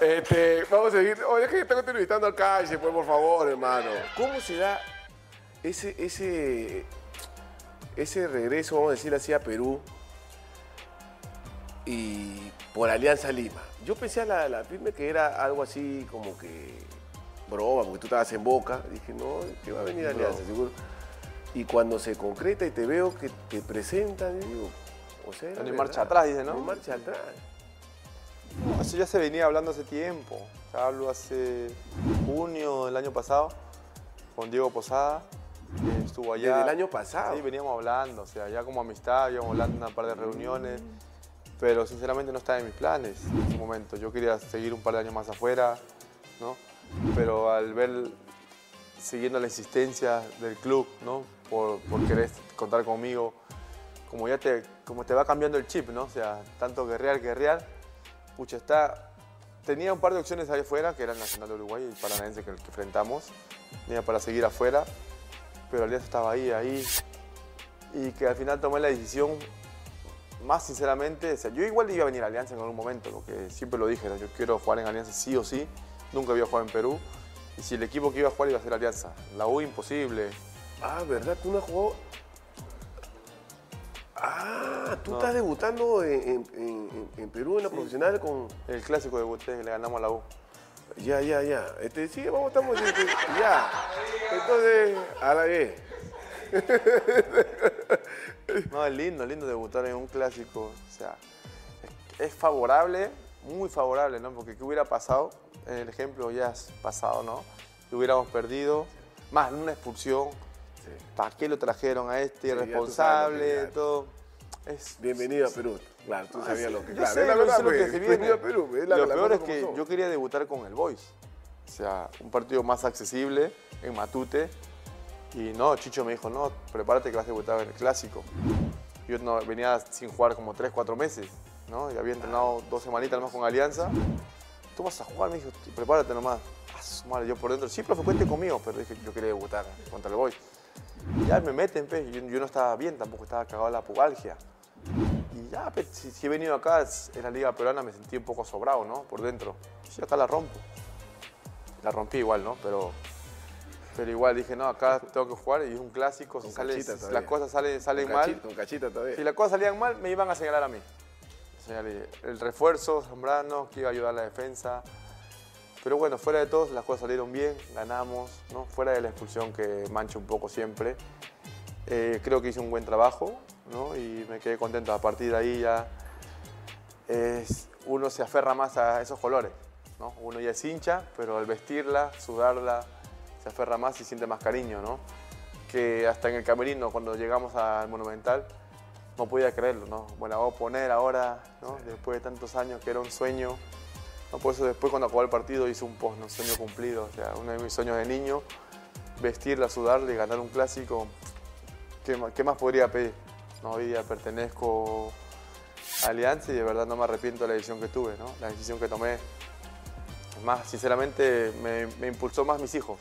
Este, vamos a seguir. Oye, es que tengo entrevistando al calle, pues, por favor, hermano. ¿Cómo se da ese, ese, ese regreso, vamos a decir así, a Perú y por Alianza Lima? Yo pensé a la, la firme que era algo así como que broma, porque tú estabas en Boca. Dije, no, que va a venir Alianza, seguro. Y cuando se concreta y te veo que te presentan, digo, o sea, Ni marcha atrás, dice, ¿no? Ni marcha atrás. Eso ya se venía hablando hace tiempo. Hablo hace junio del año pasado con Diego Posada. que estuvo allá. Desde el año pasado. Sí, veníamos hablando, o sea, ya como amistad, íbamos hablando en una par de reuniones. Pero sinceramente no estaba en mis planes en ese momento. Yo quería seguir un par de años más afuera, ¿no? Pero al ver, siguiendo la insistencia del club, ¿no? Por, por querer contar conmigo, como ya te, como te va cambiando el chip, ¿no? O sea, tanto guerrear, guerrear, pucha, está... Tenía un par de opciones ahí afuera, que era el Nacional de Uruguay y el Paranaense que que enfrentamos. Tenía para seguir afuera, pero Alianza estaba ahí, ahí. Y que al final tomé la decisión más sinceramente, o sea, yo igual iba a venir a Alianza en algún momento, porque siempre lo dije, ¿no? yo quiero jugar en Alianza sí o sí, nunca había jugado en Perú, y si el equipo que iba a jugar iba a ser Alianza, la U imposible, Ah, ¿verdad? Tú no has jugado. Ah, tú No. estás debutando en, en- en- Perú en la profesional con. el clásico debuté, le ganamos a la U. Ya, ya, ya. Este, sí, vamos, estamos. este, ya. Entonces, a la vez. No, es lindo, es lindo debutar en un clásico, o sea, es, favorable, muy favorable, ¿no? Porque ¿qué hubiera pasado? El ejemplo ya es pasado, ¿no? Que hubiéramos perdido, más en una expulsión, ¿para qué lo trajeron a este Sí, irresponsable, todo? Es, Bienvenido a Perú. Claro, tú sabías lo que. Claro, sé, es la verdad, sé lo que pues, se viene. A Perú. Es la, lo la peor es que yo quería debutar con el Boys. O sea, un partido más accesible en Matute. Y no, Chicho me dijo, no, prepárate que vas a debutar en el Clásico. Yo venía sin jugar como 3, 4 meses, ¿no? Y había entrenado dos semanitas más con Alianza. Tú vas a jugar, me dijo, prepárate nomás. Ah, madre, yo por dentro, sí, profe, cuente conmigo, pero dije, yo quería debutar contra el Boys. Ya me meten, pe. Yo, no estaba bien, tampoco estaba cagado la pubalgia. Y ya, si, he venido acá en la liga peruana me sentí un poco sobrado, ¿no? Por dentro. Sí, acá la rompo. La rompí igual, ¿no? Pero, pero igual dije, no, acá tengo que jugar y es un clásico. Si, sale, si las cosas salen, salen Con mal, cachita- Con cachita todavía. si las cosas salían mal, me iban a señalar a mí. Señalé el refuerzo, Zambrano, que iba a ayudar a la defensa. Pero bueno, fuera de todo, las cosas salieron bien, ganamos, ¿no? Fuera de la expulsión que mancha un poco siempre. Eh, creo que hice un buen trabajo, ¿no? Y me quedé contento. A partir de ahí ya es- uno se aferra más a esos colores, ¿no? Uno ya es hincha, pero al vestirla, sudarla, se aferra más y siente más cariño, ¿no? Que hasta en el camerino, cuando llegamos al Monumental, no podía creerlo, ¿no? Bueno, la voy a poner ahora, ¿no? Después de tantos años, que era un sueño. ¿no? Por eso después cuando acabó el partido hice un post, ¿no? Un sueño cumplido. O sea, uno de mis sueños de niño, vestirla, sudarla y ganar un clásico. ¿Qué, qué más podría pedir? No, hoy día pertenezco a Alianza y de verdad no me arrepiento de la decisión que tuve, ¿no? La decisión que tomé. Más, sinceramente, me, me impulsó más mis hijos.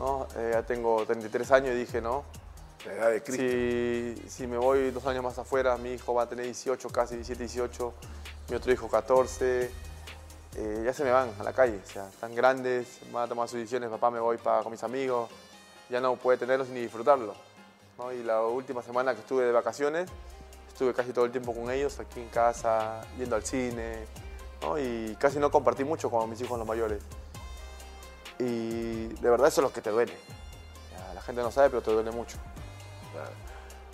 ¿No? Eh, ya tengo 33 años y dije, no, La edad de Cristo. si, si me voy dos años más afuera, mi hijo va a tener 18, casi 17, 18, mi otro hijo 14, eh, ya se me van a la calle, o sea, están grandes, van a tomar sus decisiones, papá me voy para, con mis amigos, ya no puede tenerlos ni disfrutarlo. ¿no? Y la última semana que estuve de vacaciones, estuve casi todo el tiempo con ellos, aquí en casa, yendo al cine, ¿no? y casi no compartí mucho con mis hijos los mayores. Y de verdad eso es lo que te duele. La gente no sabe, pero te duele mucho.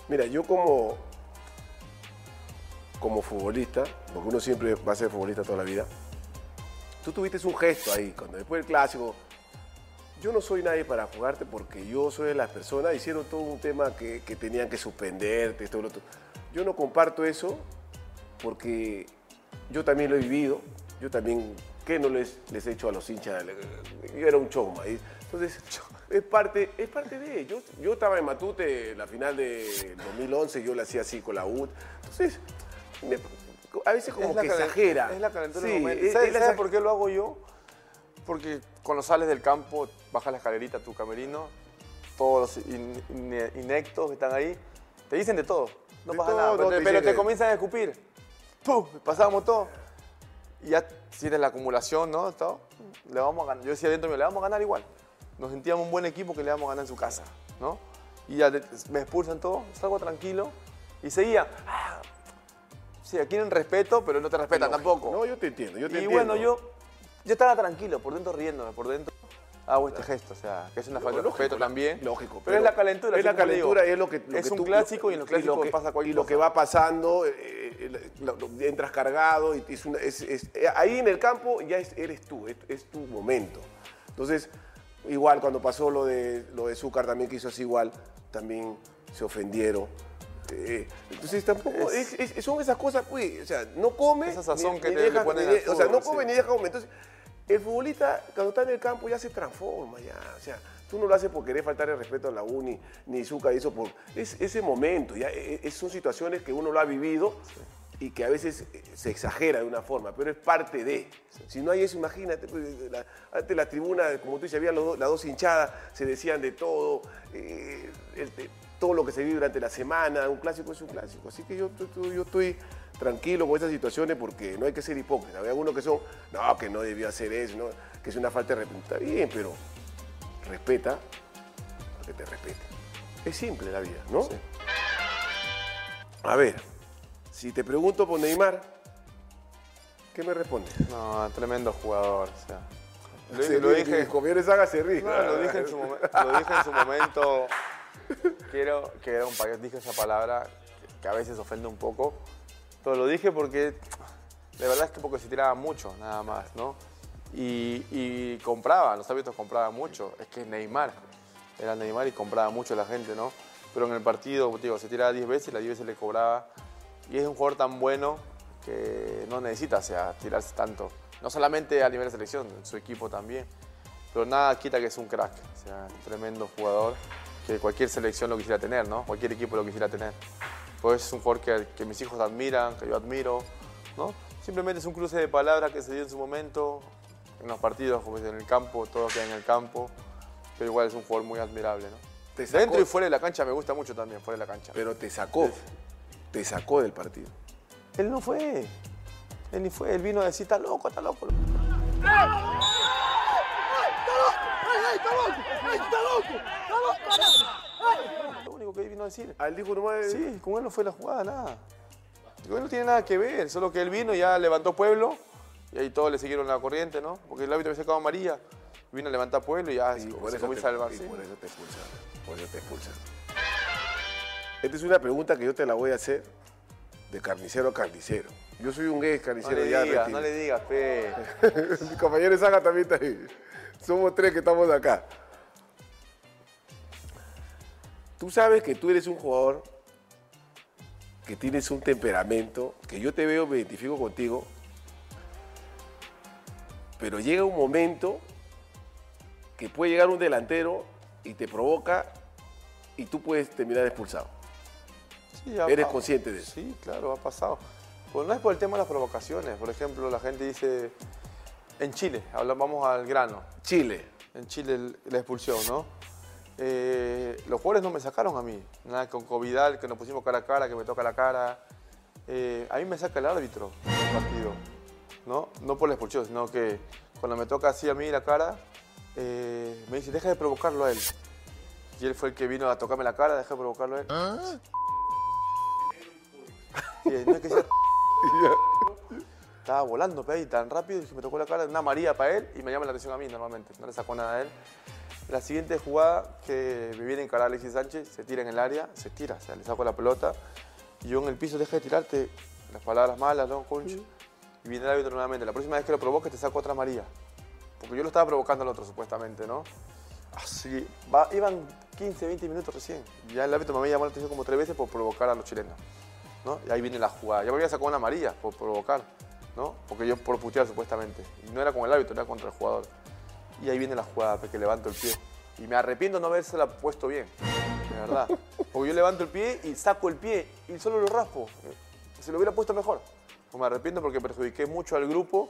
Mira, yo como, como futbolista, porque uno siempre va a ser futbolista toda la vida, tú tuviste un gesto ahí, cuando después del clásico, yo no soy nadie para jugarte porque yo soy de las personas, hicieron todo un tema que, que tenían que suspenderte, todo lo otro. Yo no comparto eso porque yo también lo he vivido, yo también, ¿qué no les, les he hecho a los hinchas? Yo era un choma. Entonces, es parte, es parte de ellos. Yo estaba en Matute, la final de 2011, yo la hacía así con la UT. Entonces, me- a veces como Es que exagera. Es la calentura Sí, del momento. es- ¿Sabes, la sabes por qué lo hago yo? Porque cuando sales del campo, bajas la escalerita a tu camerino, todos los in- in- inectos que están ahí, te dicen de todo. No De pasa todo, nada. Pero, te pero te comienzan a escupir. ¡Pum! Pasábamos todo. Y ya sientes la acumulación, ¿no? Todo. Le vamos a ganar. Yo decía dentro mío, le vamos a ganar igual. Nos sentíamos un buen equipo que le vamos a ganar en su casa, ¿no? Y ya me expulsan todo, salgo tranquilo y seguía. Ah, Sí, quieren respeto, pero no te respetan tampoco. No, yo te entiendo, yo te y entiendo. bueno, yo, yo estaba tranquilo, por dentro riéndome, por dentro hago este gesto, o sea, que es una falta de respeto también. Lógico. Pero, es la calentura. Es la digo. calentura, es lo que. lo es que un tú- clásico y en los lo que- pasa cualquier Y lo cosa. que va pasando, eh, eh, lo- lo- entras cargado, y es una- es- es- eh, ahí en el campo ya es- eres tú, es, tu momento. Entonces, igual cuando pasó lo de, lo de Zúcar también que hizo así igual, también se ofendieron. Eh, entonces tampoco, son esas cosas, pues, o sea, no come, Esa sazón ni- que ni te- le deja- ponen ni o sea, no come sí. ni deja comer. Entonces, el futbolista cuando está en el campo ya se transforma, ya, o sea, tú no lo haces por querer faltar el respeto a la U ni, ni Zucca y eso, por, es ese momento, ya, e- e- son situaciones que uno lo ha vivido y que a veces eh, se exagera de una forma, pero es parte de. Si no hay eso, imagínate, pues, la- antes la tribuna, como tú dices, había do- las dos hinchadas, se decían de todo, eh, el- todo lo que se vive durante la semana, un clásico es un clásico. Así que yo, tu- yo estoy tranquilo con esas situaciones porque no hay que ser hipócrita. Hay algunos que son, no, que no debió hacer eso, ¿no? que es una falta de respeto. Está bien, pero respeta porque te respete. Es simple la vida, ¿no? Sí. A ver, si te pregunto por Neymar, ¿qué me respondes? No, tremendo jugador. O sea, lo, Se lo dije, Saga se ríe. no, lo dije en su momen- lo dije en su momento. Quiero que era un país. Dije esa palabra que, que a veces ofende un poco. Lo dije porque de verdad es que porque se tiraba mucho, nada más, ¿no? Y, y compraba, los hábitos compraban mucho. Es que Neymar. Era Neymar y compraba mucho la gente, ¿no? Pero en el partido, digo, se tiraba 10 veces y las 10 veces le cobraba. Y es un jugador tan bueno que no necesita o sea, tirarse tanto. No solamente a nivel de selección, en su equipo también. Pero nada quita que es un crack. O sea, un tremendo jugador que cualquier selección lo quisiera tener, ¿no? Cualquier equipo lo quisiera tener. Pues es un jugador que, que mis hijos admiran, que yo admiro, ¿no? Simplemente es un cruce de palabras que se dio en su momento, en los partidos, como en el campo, todo queda en el campo. Pero igual es un jugador muy admirable, ¿no? Te sacó- Dentro y fuera de la cancha me gusta mucho también, fuera de la cancha. Pero te sacó, te sacó del partido. Él no fue. Él ni fue. Él vino a decir, está loco, está loco. Lo único que vino a decir. Al dijo nomás, Sí, con él no fue la jugada, nada. Con él no tiene nada que ver, solo que él vino y ya levantó pueblo y ahí todos le siguieron la corriente, ¿no? Porque el árbitro había sacado amarilla, vino a levantar pueblo y ya y por, se eso comienza te, el bar. y sí. por eso te expulsan. Por eso te expulsan. Esta es una pregunta que yo te la voy a hacer de carnicero a carnicero. Yo soy un gay No carnicero le ya digas, no le digas, pe. Mi compañero Saga también está ahí. Somos tres que estamos acá. Tú sabes que tú eres un jugador que tienes un temperamento, que yo te veo, me identifico contigo, pero llega un momento que puede llegar un delantero y te provoca y tú puedes terminar expulsado. Sí, ¿Eres consciente de eso? Sí, claro, ha pasado. Pues no es por el tema de las provocaciones. Por ejemplo, la gente dice, en Chile, hablamos vamos al grano, Chile, en Chile la expulsión, ¿no? Eh, los jugadores no me sacaron a mí. Nada con Covidal, que nos pusimos cara a cara, que me toca la cara. Eh, a mí me saca el árbitro del partido. ¿no? No por la expulsión, sino que cuando me toca así a mí la cara, eh, me dice, deja de provocarlo a él. Y él fue el que vino a tocarme la cara, deja de provocarlo a él. Sí, no es que sea estaba volando pe, ahí tan rápido y me tocó la cara, una María para él y me llama la atención a mí normalmente, no le sacó nada a él. La siguiente jugada que me viene a encarar Alexis Sánchez, se tira en el área, se tira, o sea, le saco la pelota y yo en el piso deja de tirarte las palabras malas, ¿no, Conch? Y viene el árbitro nuevamente, la próxima vez que lo provoques te saco otra María. Porque yo lo estaba provocando al otro supuestamente, ¿no? Así, va- iban 15, 20 minutos recién. Ya el árbitro me había llamado la atención como tres veces por provocar a los chilenos. ¿no? Y ahí viene la jugada. Ya me había sacado una amarilla por provocar, ¿no? Porque yo por putear supuestamente. Y no era con el árbitro, era contra el jugador. Y ahí viene la jugada, porque levanto el pie. Y me arrepiento no habérsela puesto bien, de verdad. Porque yo levanto el pie y saco el pie y solo lo raspo. Se lo hubiera puesto mejor. Pues me arrepiento porque perjudiqué mucho al grupo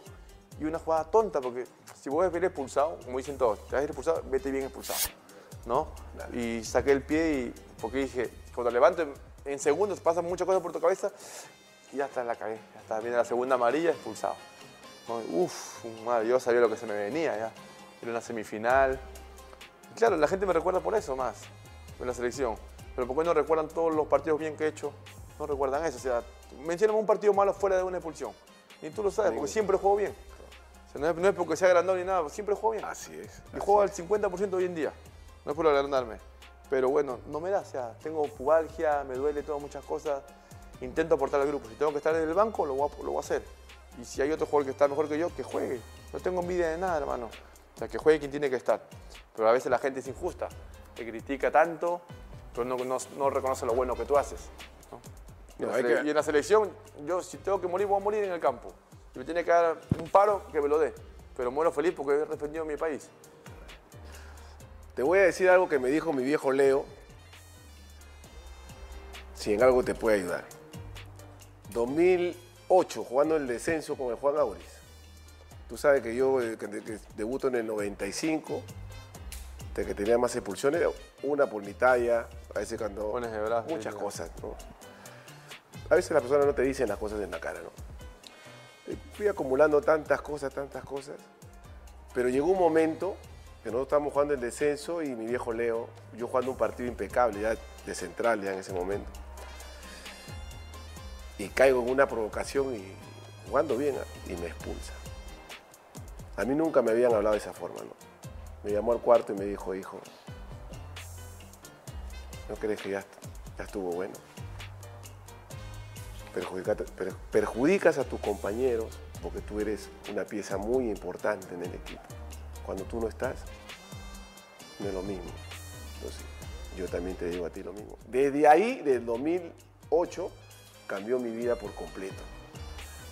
y una jugada tonta, porque si vos ves expulsado, como dicen todos, te vas a ir expulsado, vete bien expulsado, ¿no? Y saqué el pie y, porque dije, cuando levanto en, en segundos pasan muchas cosas por tu cabeza y ya está, la cagué. Ya está, viene la segunda amarilla, expulsado. ¿no? Uf, madre, yo sabía lo que se me venía ya. Era una semifinal. Claro, la gente me recuerda por eso más, en la selección. Pero ¿por qué no recuerdan todos los partidos bien que he hecho? No recuerdan eso. O sea, mencioname un partido malo fuera de una expulsión. Y tú lo sabes, porque siempre juego bien. O sea, no, es, no es porque sea agrandado ni nada, siempre juego bien. Así es. Y juego al 50% hoy en ddía. No es por agrandarme. Pero bueno, no me da. O sea, tengo pubalgia, me duele todo, muchas cosas. Intento aportar al grupo. Si tengo que estar en el banco, lo voy a, lo voy a hacer. Y si hay otro jugador que está mejor que yo, que juegue. No tengo envidia de nada, hermano. O sea, que juegue quien tiene que estar. Pero a veces la gente es injusta. Te critica tanto, pero no, no- no reconoce lo bueno que tú haces. ¿no? Y, en la hay sele- que- y en la selección, yo si tengo que morir, voy a morir en el campo. Si me tiene que dar un paro, que me lo dé. Pero muero feliz porque he defendido mi país. Te voy a decir algo que me dijo mi viejo Leo. Si en algo te puede ayudar. 2008, jugando el descenso con el Juan Auris. Tú sabes que yo eh, que, que debuto en el 95, de que tenía más expulsiones, una por mi talla, a veces cuando... Pones de brazo, muchas cosas, ¿no? A veces las personas no te dicen las cosas en la cara, ¿no? Y Fui acumulando tantas cosas, tantas cosas, pero llegó un momento que nosotros estábamos jugando el descenso y mi viejo Leo, yo jugando un partido impecable ya de central ya en ese momento. Y caigo en una provocación y jugando bien ¿ah? y me expulsa. A mí nunca me habían hablado de esa forma, ¿no? Me llamó al cuarto y me dijo, hijo, ¿no crees que ya, ya estuvo bueno? Perjudicas a tus compañeros porque tú eres una pieza muy importante en el equipo. Cuando tú no estás, no es lo mismo. Entonces, yo también te digo a ti lo mismo. Desde ahí, del 2008, cambió mi vida por completo.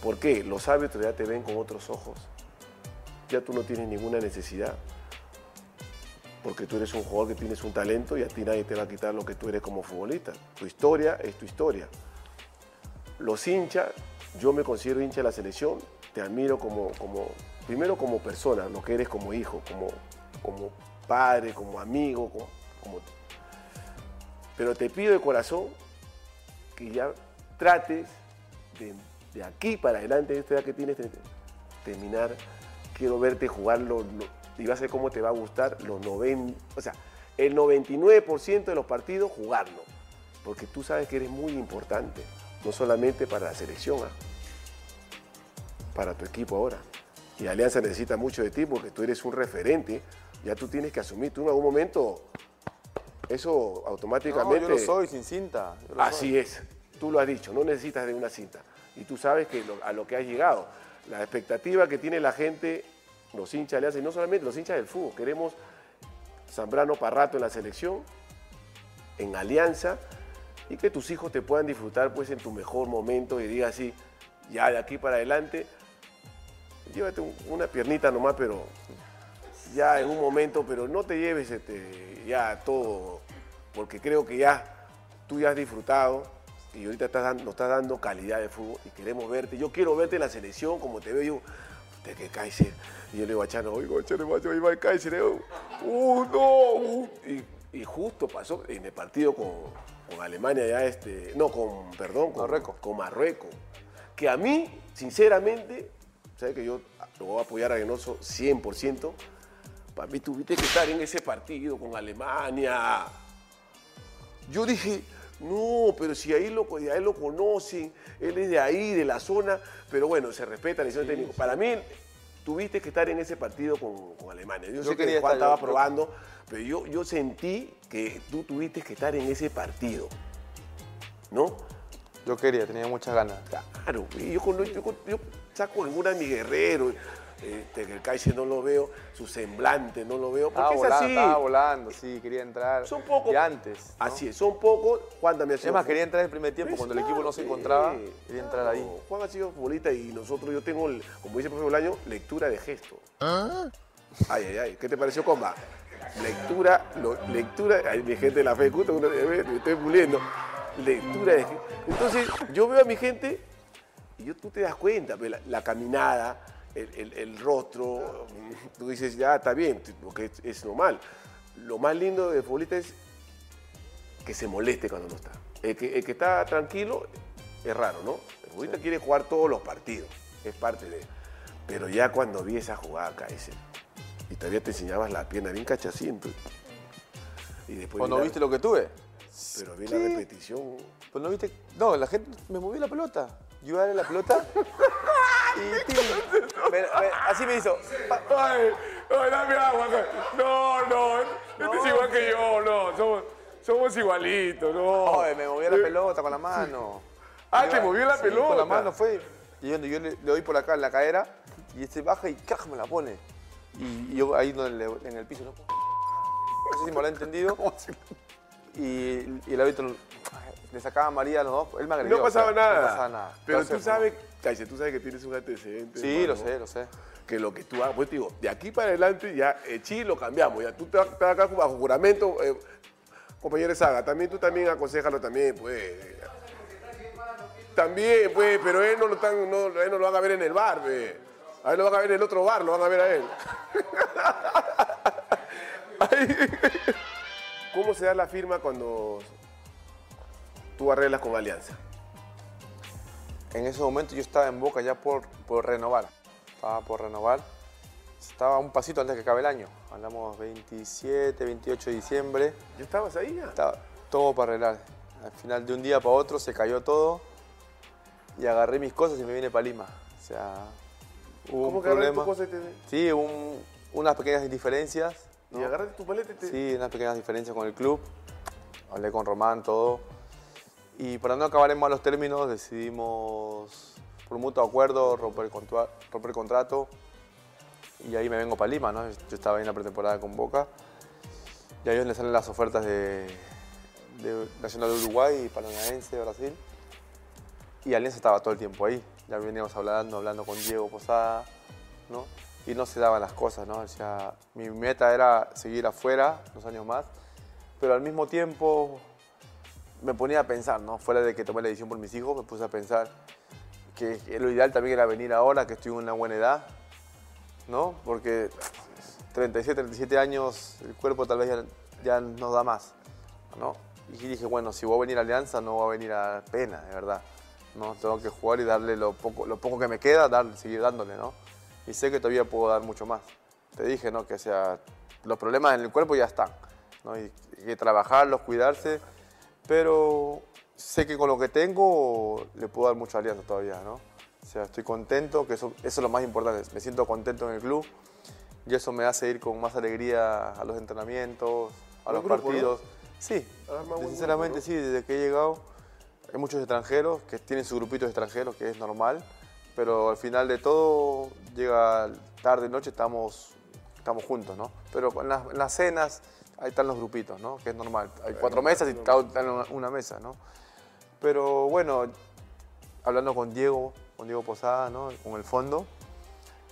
¿Por qué? Los árbitros ya te ven con otros ojos. Ya tú no tienes ninguna necesidad. Porque tú eres un jugador que tienes un talento y a ti nadie te va a quitar lo que tú eres como futbolista. Tu historia es tu historia los hinchas, yo me considero hincha de la selección, te admiro como, como primero como persona, lo que eres como hijo, como, como padre, como amigo, como, pero te pido de corazón que ya trates de, de aquí para adelante, esta edad que tienes, de terminar, quiero verte jugar los, los- y vas a ver cómo te va a gustar los 90, o sea, el 99% de los partidos jugarlo, porque tú sabes que eres muy importante, no solamente para la selección, ah, para tu equipo ahora. Y Alianza necesita mucho de ti porque tú eres un referente, ya tú tienes que asumir, tú en algún momento, eso No, automáticamente... yo lo soy sin cinta. Así soy. es, tú lo has dicho, no necesitas de una cinta. Y tú sabes que lo- a lo que has llegado, la expectativa que tiene la gente, los hinchas Alianza, y no solamente los hinchas del fútbol, queremos Zambrano para rato en la selección, en Alianza, y que tus hijos te puedan disfrutar pues en tu mejor momento y diga así, ya de aquí para adelante, llévate un- una piernita nomás, pero ya en un momento, pero no te lleves este, ya todo, porque creo que ya tú ya has disfrutado y ahorita estás dando- nos estás dando calidad de fútbol y queremos verte. Yo quiero verte en la selección como te veo yo. Usted que Kaiser. Y yo le digo a Chano, oigo, Chano, va el Kaiser. eh, Uh, no. uh". Y, y justo pasó en el partido con, con Alemania ya este, no, con, perdón, con Marruecos. Con Marruecos. Que a mí, sinceramente, sabes que yo lo voy a apoyar a Reynoso 100%. Para mí tuviste que estar en ese partido con Alemania. Yo dije, no, pero si ahí lo, a él lo conocen, él es de ahí, de la zona, pero bueno, se respeta la decisión técnica. Para mí, tuviste que estar en ese partido con, con Alemania. Yo, Yo sé que Juan estaba yo- probando, pero yo, yo sentí que tú tuviste que estar en ese partido. ¿No? Yo quería, tenía muchas ganas. Claro, yo saco alguna de mi guerrero, este, que el Kaiser no lo veo, su semblante no lo veo, Estaba porque es volando, así. estaba volando, sí, quería entrar. Son pocos. Y antes. ¿no? Así es, son pocos. Juan también ha sido Es más, quería entrar en el primer tiempo, Pues cuando el equipo no se encontraba, sí, quería entrar ahí. Juan ha sido futbolista y nosotros, yo tengo, el- como dice el profe Bolaño, lectura de gesto. Ay, ay, ay. ¿Qué te pareció, comba? Lectura, lo- lectura, ay, mi gente de la fe, justo, me estoy puliendo. Lectura de gesto. Entonces, yo veo a mi gente y yo, tú te das cuenta, pues, la, la caminada, el, el- el rostro, mm, tú dices, ya está bien, porque es, es normal. Lo más lindo del futbolista es que se moleste cuando no está. El que, el que está tranquilo es raro, ¿no? El futbolista quiere jugar todos los partidos, es parte de... Pero ya cuando vi esa jugada, Kaiser, y todavía te enseñabas la pierna bien cachaciento, y después Cuando vi la- viste lo que tuve. Pero vi ¿Qué? la repetición, Pues no viste. No, la gente me movió la pelota. Yo darle la pelota. y tin, me- me- así me hizo. Pa- Ay, ay, dame agua. No, no, este es igual que yo, no, somos, somos igualitos, no. Me movió la pelota con la mano. Ah, te movió la sí, pelota. Con la mano fue. Y yo, yo le, le doy por acá en la cadera y este baja y ¡caja! me la pone. Y, y yo ahí donde le- en el piso, ¿no? No sé si me lo ha entendido. Y, y el árbitro le sacaba a María a los dos, él me agredió. No o sea, pasaba nada. No pasaba nada. Pero Entonces, tú sabes, Caice, tú sabes que tienes un antecedente. Sí, lo sé, lo sé. Que lo que tú hagas, pues te digo, de aquí para adelante ya el chi lo cambiamos. Ya tú te vas acá bajo juramento, eh, compañero Saga, también tú también aconsejalo también, pues. También, pues, pero él no lo están, no, él no lo van a ver en el bar, pues. A él lo van a ver en el otro bar, lo van a ver a él. ¿Cómo se da la firma cuando tú arreglas con Alianza? En ese momento yo estaba en Boca ya por, por renovar. Estaba por renovar. Estaba un pasito antes que acabe el año. Hablamos 27, 28 de diciembre. ¿Ya estabas ahí ya? Estaba todo para arreglar. Al final de un día para otro se cayó todo y agarré mis cosas y me vine para Lima. O sea, hubo ¿Cómo un que problema. tu cosa y te... Sí, un- unas pequeñas diferencias. ¿no? Y agarraste tu paleta y te... Sí, unas pequeñas diferencias con el club. Hablé con Román, todo. Y para no acabar en malos términos, decidimos, por mutuo acuerdo, romper romper contrato. Y ahí me vengo para Lima, ¿no? Yo estaba ahí en la pretemporada con Boca. Y a ellos les salen las ofertas de, de Nacional de Uruguay y Paranaense de Brasil. Y Alianza estaba todo el tiempo ahí. Ya veníamos hablando, hablando con Diego Posada, ¿no? Y no se daban las cosas, ¿no? O sea, mi meta era seguir afuera unos años más, pero al mismo tiempo me ponía a pensar, ¿no? Fuera de que tomé la decisión por mis hijos, me puse a pensar que, lo ideal también era venir ahora, que estoy en una buena edad, ¿no? Porque 37, 37 años, el cuerpo tal vez ya, ya nos da más, ¿no? Y dije, bueno, si voy a venir a Alianza, no voy a venir a pena, de verdad. ¿no? Tengo que jugar y darle lo poco, lo poco que me queda, dar, seguir dándole, ¿no? Y sé que todavía puedo dar mucho más. Te dije, ¿no? Que sea, los problemas en el cuerpo ya están, ¿no? Y hay que trabajarlos, cuidarse, pero sé que con lo que tengo le puedo dar mucha alianza todavía, ¿no? O sea, estoy contento, que eso, eso es lo más importante. Me siento contento en el club y eso me hace ir con más alegría a los entrenamientos, a los grupo, ¿no? partidos. Sí, Arma buen sinceramente grupo, sí, desde que he llegado hay muchos extranjeros que tienen su grupito de extranjeros, que es normal, pero al final de todo, llega tarde, noche, estamos, estamos juntos, ¿no? Pero en las, en las cenas, ahí están los grupitos, ¿no? Que es normal. Hay cuatro mesas y está están en una, mesa, ¿no? Pero bueno, hablando con Diego, con Diego Posada, ¿no? Con el fondo,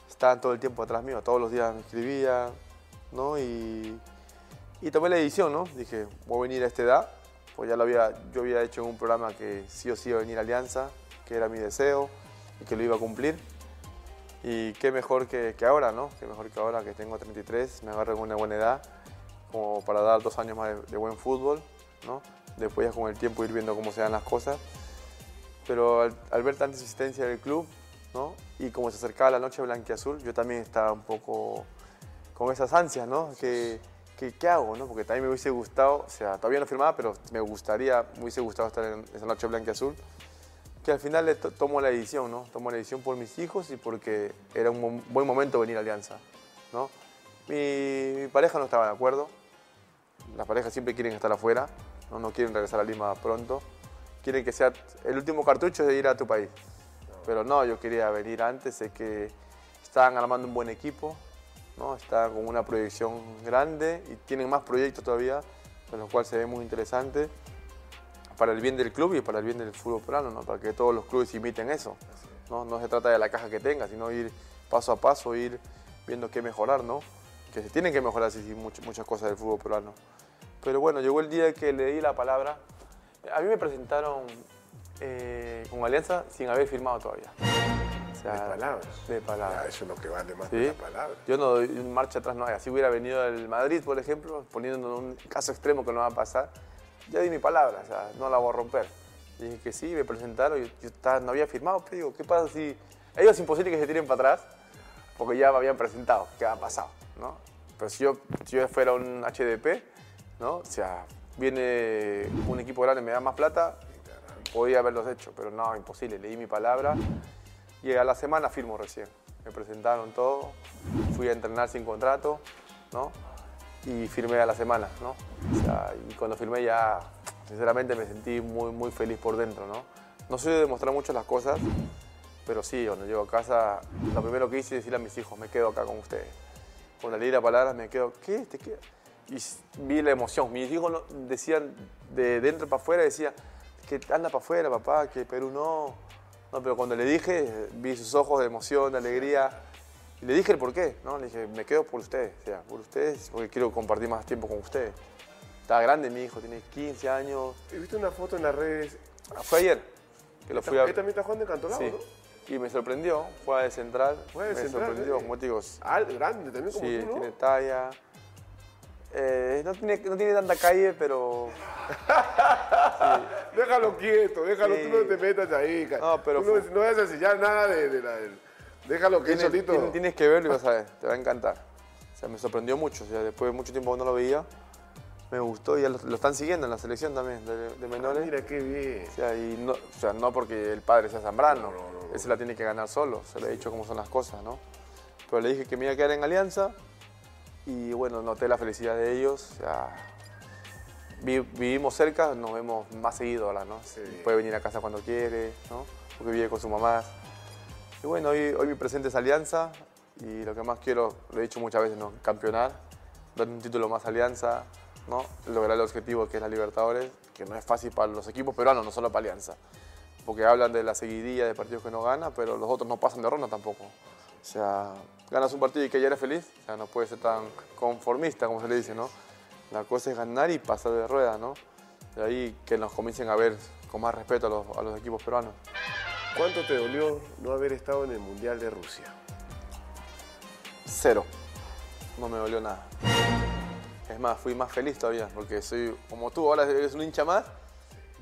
estaban todo el tiempo atrás mío, todos los días me escribía, ¿no? Y, y tomé la decisión, ¿no? Dije, voy a venir a esta edad, pues ya lo había, yo había hecho en un programa que sí o sí iba a venir a Alianza, que era mi deseo y que lo iba a cumplir. Y qué mejor que, que ahora, ¿no? Qué mejor que ahora que tengo 33, me agarro en una buena edad, como para dar dos años más de, de buen fútbol, ¿no? Después ya con el tiempo ir viendo cómo se dan las cosas. Pero al, al ver tanta insistencia del club, ¿no? Y como se acercaba la noche blanquiazul, yo también estaba un poco con esas ansias, ¿no? Que, que- ¿Qué hago, no? Porque también me hubiese gustado, o sea, todavía no firmaba, pero me gustaría, me hubiese gustado estar en esa noche blanquiazul. Que al final le to- tomo la decisión, ¿no? Tomo la decisión por mis hijos y porque era un buen momento venir a Alianza, ¿no? Mi, mi pareja no estaba de acuerdo. Las parejas siempre quieren estar afuera, ¿no? no quieren regresar a Lima pronto. Quieren que sea el último cartucho de ir a tu país. Pero no, yo quería venir antes, sé que estaban armando un buen equipo, ¿no? estaban con una proyección grande y tienen más proyectos todavía, con lo cual se ve muy interesante para el bien del club y para el bien del fútbol peruano, ¿no? para que todos los clubes imiten eso. ¿no? no se trata de la caja que tenga, sino ir paso a paso, ir viendo qué mejorar, ¿no? que se tienen que mejorar sí, sí, much- muchas cosas del fútbol peruano. Pero bueno, llegó el día que le di la palabra. A mí me presentaron eh, con Alianza sin haber firmado todavía. O sea, De palabras. De Ya, palabras. eso es lo que vale más Sí. de las palabras. Yo no doy marcha atrás, no hay. Así hubiera venido el Madrid, por ejemplo, poniendo un caso extremo que no va a pasar. Ya di mi palabra, o sea, no la voy a romper. Y dije que sí, me presentaron, yo, yo estaba- no había firmado, pero digo, ¿qué pasa si... Ellos es imposible que se tiren para atrás, porque ya me habían presentado, ¿qué ha pasado? ¿no? Pero si yo, si yo fuera un HDP, ¿no? O sea, viene un equipo grande, me da más plata, podía haberlos hecho, pero no, imposible, leí mi palabra y a la semana firmo recién. Me presentaron todo, fui a entrenar sin contrato, ¿no? Y firmé a la semana, ¿no? Y cuando firmé ya, sinceramente me sentí muy, muy feliz por dentro, ¿no? No soy de demostrar mucho las cosas, pero sí, cuando llego a casa, lo primero que hice es decirle a mis hijos, me quedo acá con ustedes. Cuando leí la palabra me quedo, ¿qué? ¿Te? Y vi la emoción. Mis hijos decían, de dentro para afuera, decían, que anda para afuera, papá, que Perú no. No, pero cuando le dije, vi sus ojos de emoción, de alegría. Y le dije el por qué, ¿no? Le dije, me quedo por ustedes, o sea, por ustedes, porque quiero compartir más tiempo con ustedes. Está grande mi hijo, tiene 15 años. He visto una foto en las redes. Ah, Fue ayer que lo fui a Él también está jugando en Cantolao, Sí. ¿no? Y me sorprendió, juega de central. Juega de me central, sorprendió, ¿eh? como te digo. Alto, grande también como Sí, tú, ¿no? tiene talla. Eh, no, tiene, no tiene tanta calle, pero Déjalo quieto, déjalo, Sí. tú no te metas ahí. No, pero tú no, no vas a enseñar nada de, de la... del- Déjalo que solito... tienes- tienes que verlo y vas a ver, te va a encantar. O sea, me sorprendió mucho, o sea, después de mucho tiempo no lo veía, me gustó y ya lo, lo están siguiendo en la selección también, de, de menores. Mira qué bien. O sea, y no, o sea, no porque el padre sea Zambrano, él se la tiene que ganar solo, se le he dicho cómo son las cosas, ¿no? Pero le dije que me iba a quedar en Alianza y bueno, noté la felicidad de ellos, vivimos cerca, nos vemos más seguido ahora, ¿no? Puede venir a casa cuando quiere, ¿no? Porque vive con su mamá. Y bueno, hoy, hoy mi presente es Alianza y lo que más quiero, lo he dicho muchas veces, ¿no? Campeonar, dar un título más a Alianza, ¿no? Lograr el objetivo que es la Libertadores, que no es fácil para los equipos peruanos, no solo para Alianza. Porque hablan de la seguidilla de partidos que no gana, pero los otros no pasan de ronda tampoco. O sea, ganas un partido y que ya eres feliz, o sea, no puedes ser tan conformista, como se le dice, ¿no? La cosa es ganar y pasar de rueda, ¿no? De ahí que nos comiencen a ver con más respeto a los, a los equipos peruanos. ¿Cuánto te dolió no haber estado en el Mundial de Rusia? Cero. No me dolió nada. Es más, fui más feliz todavía, porque soy como tú, ahora eres un hincha más.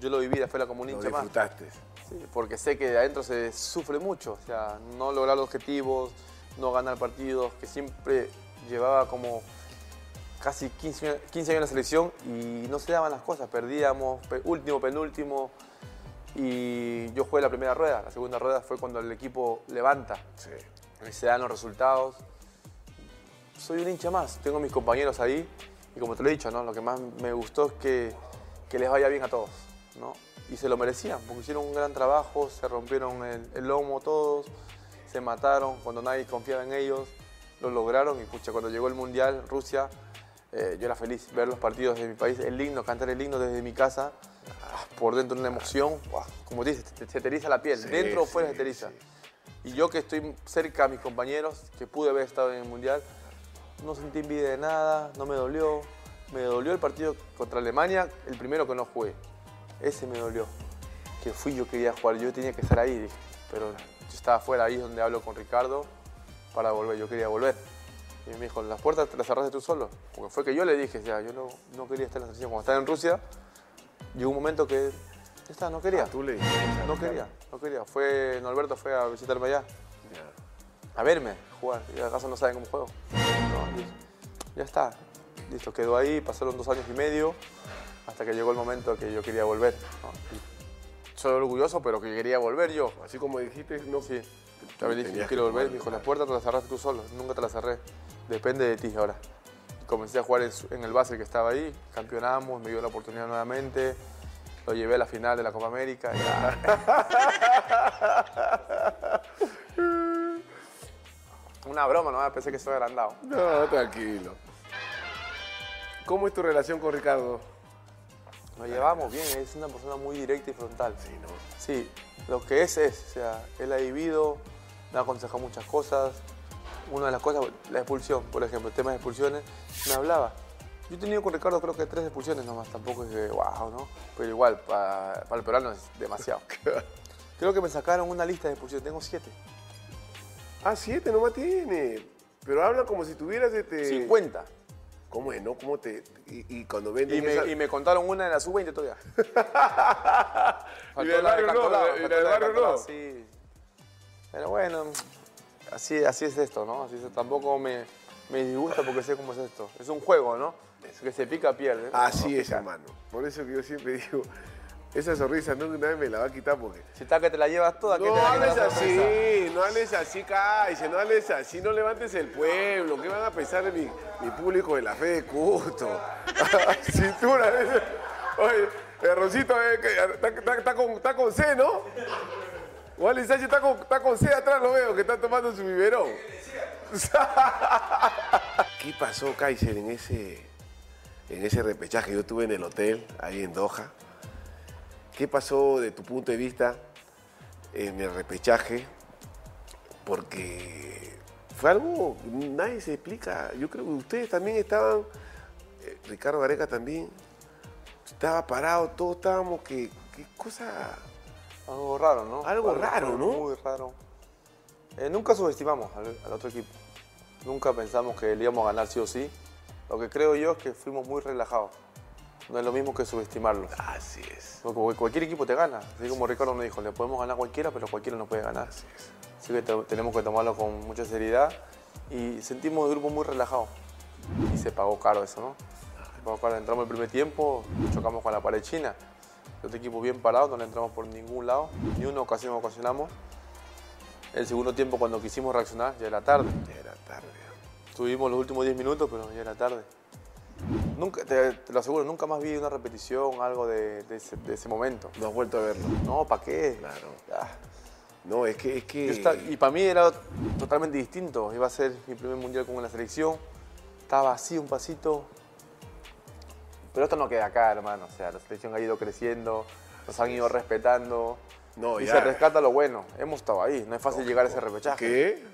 Yo lo viví de afuera como un hincha más. disfrutaste. Sí, porque sé que de adentro se sufre mucho, o sea, no lograr los objetivos, no ganar partidos, que siempre llevaba como casi 15, años- 15 años en la selección y no se daban las cosas, perdíamos, pe- último, penúltimo, y yo jugué la primera rueda, la segunda rueda fue cuando el equipo levanta, Sí. y se dan los resultados. Soy un hincha más, tengo mis compañeros ahí y como te lo he dicho, ¿no? lo que más me gustó es que, que les vaya bien a todos. ¿no? Y se lo merecían, porque hicieron un gran trabajo, se rompieron el, el lomo todos, se mataron cuando nadie confiaba en ellos, lo lograron y pucha, cuando llegó el Mundial, Rusia, eh, yo era feliz ver los partidos de mi país, el himno, cantar el himno desde mi casa, ah, por dentro una emoción, ah, como dices, te, te eriza la piel, Sí, dentro o fuera sí, se te eriza. sí. Y yo que estoy cerca a mis compañeros, que pude haber estado en el Mundial, no sentí envidia de nada, no me dolió. Me dolió el partido contra Alemania, el primero que no jugué. Ese me dolió. Que fui, yo quería jugar, yo tenía que estar ahí, pero yo estaba afuera, ahí es donde hablo con Ricardo para volver, yo quería volver. Y me dijo, las puertas te las cerraste tú solo. Porque fue que yo le dije, sea, yo no, no quería estar en la selección. Cuando estaba en Rusia, llegó un momento que, ya está, no quería. Ah, tú le dijiste, No quería, no quería. Fue, Norberto fue a visitarme allá, Ya. a verme jugar. Y acaso no saben cómo juego. No, dije, ya está. Listo, quedó ahí, pasaron dos años y medio, hasta que llegó el momento que yo quería volver. ¿no? Soy orgulloso, pero que quería volver yo. Así como dijiste, no. Sí. También dije, yo quiero volver. Me dijo, ¿no? la puerta te la cerraste tú solo. Nunca te la cerré. Depende de ti ahora. Comencé a jugar en, el base que estaba ahí. Campeonamos, me dio la oportunidad nuevamente. Lo llevé a la final de la Copa América. Una broma, no pensé que soy agrandado. No, tranquilo. ¿Cómo es tu relación con Ricardo? Nos llevamos bien, es una persona muy directa y frontal. Sí, ¿no? Sí, lo que es es, o sea, él ha vivido, me ha aconsejado muchas cosas. Una de las cosas, la expulsión, por ejemplo, el tema de expulsiones, me hablaba. Yo he tenido con Ricardo creo que tres expulsiones nomás, tampoco es que wow, ¿no? Pero igual, para, para el peruano es demasiado. Creo que me sacaron una lista de expulsiones, tengo siete. Ah, siete nomás tiene. Pero habla como si tuvieras este. 50. ¿Cómo es, no? ¿Cómo te.? Y, y cuando Y venden me, y me contaron una en la sub-20 todavía. Y del barrio no, y del de barrio no. Sí. Pero bueno, así, así es esto, ¿no? Así es, tampoco me, me disgusta porque sé cómo es esto. Es un juego, ¿no? Que se pica pierde. Así es, hermano. Por eso que yo siempre digo, esa sonrisa no nadie me la va a quitar porque. Si está que te la llevas toda, que No te la hables así, no hables así, cállese, no hables así, no levantes el pueblo. ¿Qué van a pensar de mi, mi público de la fe de culto? Cintura. Oye, el Rosito eh, está, con, C, ¿no? Wally Sánchez está con, está con C atrás, lo veo, que está tomando su biberón. ¿Qué pasó, Kaiser, en ese, en ese repechaje que yo tuve en el hotel, ahí en Doha? ¿Qué pasó de tu punto de vista en el repechaje? Porque fue algo que nadie se explica. Yo creo que ustedes también estaban, eh, Ricardo Gareca también, estaba parado, todos estábamos que, qué cosa... Algo raro, ¿no? Algo raro, ¿no? Muy raro. Eh, nunca subestimamos al, al otro equipo. Nunca pensamos que le íbamos a ganar sí o sí. Lo que creo yo es que fuimos muy relajados. No es lo mismo que subestimarlos. Así es. Porque cualquier equipo te gana. Así como Ricardo nos dijo, le podemos ganar a cualquiera, pero cualquiera no puede ganar. Así que te- tenemos que tomarlo con mucha seriedad. Y sentimos el grupo muy relajado. Y se pagó caro eso, ¿no? Se pagó caro. Entramos el primer tiempo, chocamos con la pared china. El otro equipo bien parado, no le entramos por ningún lado. Ni una ocasión ocasionamos. El segundo tiempo, cuando quisimos reaccionar, ya era tarde. Ya era tarde. Tuvimos los últimos 10 minutos, pero ya era tarde. Nunca, te, te lo aseguro, nunca más vi una repetición, algo de, de ese, de ese momento. No has vuelto a verlo. No, ¿para qué? Claro. Ah, No, es que... Es que... y para mí era totalmente distinto. Iba a ser mi primer mundial con la selección. Estaba así, un pasito. Pero esto no queda acá, hermano. O sea, la selección ha ido creciendo, nos han ido respetando. No, y ya. se rescata lo bueno. Hemos estado ahí. No es fácil llegar a ese repechaje. ¿Qué?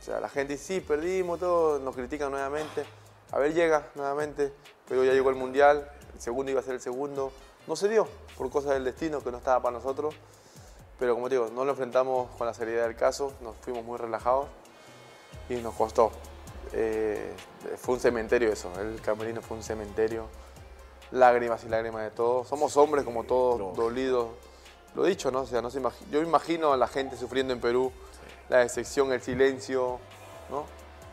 O sea, la gente dice, sí, perdimos, todo, nos critican nuevamente. A ver, llega nuevamente, pero ya llegó el Mundial, el segundo iba a ser el segundo. No se dio, por cosas del destino que no estaba para nosotros. Pero como te digo, no lo enfrentamos con la seriedad del caso, nos fuimos muy relajados y nos costó. Eh, fue un cementerio eso, el camerino fue un cementerio. Lágrimas y lágrimas de todos. Somos hombres como todos, dolidos. Lo dicho, ¿no? O sea, no se imagi- yo imagino a la gente sufriendo en Perú, la decepción, el silencio, ¿no?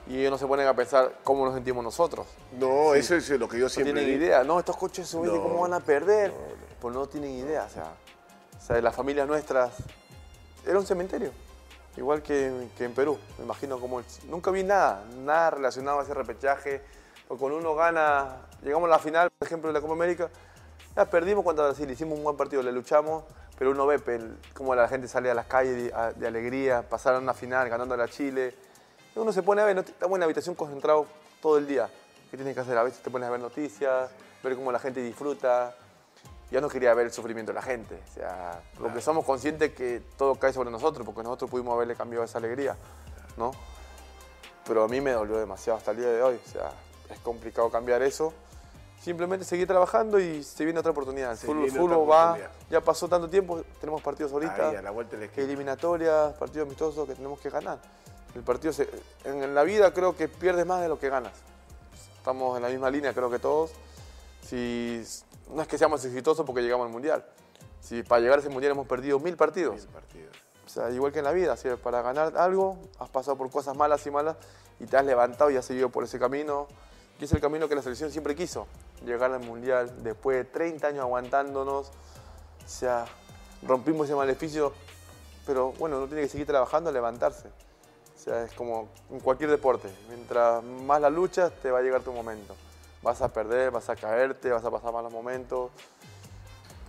Y ellos no se ponen a pensar cómo nos sentimos nosotros. No, eso es lo que yo No siempre tienen digo. idea, no, estos coches subidos, No, ¿cómo van a perder? Pues no tienen idea, o sea, o sea, las familias nuestras, era un cementerio, igual que, que en Perú, me imagino como, el- nunca vi nada, nada relacionado a ese repechaje, porque cuando uno gana, llegamos a la final, por ejemplo, de la Copa América, ya perdimos contra Brasil, hicimos un buen partido, le luchamos, pero uno ve cómo la gente sale a las calles de, de alegría, pasaron una final ganando a la Chile, uno se pone a ver, no estamos en la habitación concentrado todo el día. ¿Qué tienes que hacer? A veces te pones a ver noticias, ver cómo la gente disfruta. Ya no quería ver el sufrimiento de la gente. O sea, porque somos conscientes que todo cae sobre nosotros, porque nosotros pudimos haberle cambiado esa alegría, ¿no? Pero a mí me dolió demasiado hasta el día de hoy. O sea, es complicado cambiar eso. Simplemente seguir trabajando y se viene otra oportunidad. Se fútbol, va, ya pasó tanto tiempo, tenemos partidos ahorita Ahí, a la vuelta de la esquina. eliminatorias, partidos amistosos que tenemos que ganar. El partido se- en la vida creo que pierdes más de lo que ganas. Estamos en la misma línea creo que todos. Si no es que seamos exitosos porque llegamos al mundial. Si para llegar a ese mundial hemos perdido mil partidos. Mil partidos. O sea, igual que en la vida, así, para ganar algo has pasado por cosas malas y malas y te has levantado y has seguido por ese camino. Y es el camino que la selección siempre quiso, llegar al Mundial después de 30 años aguantándonos. O sea, rompimos ese maleficio, pero bueno, uno tiene que seguir trabajando, levantarse. O sea, es como en cualquier deporte. Mientras más la luchas, te va a llegar tu momento. Vas a perder, vas a caerte, vas a pasar malos momentos.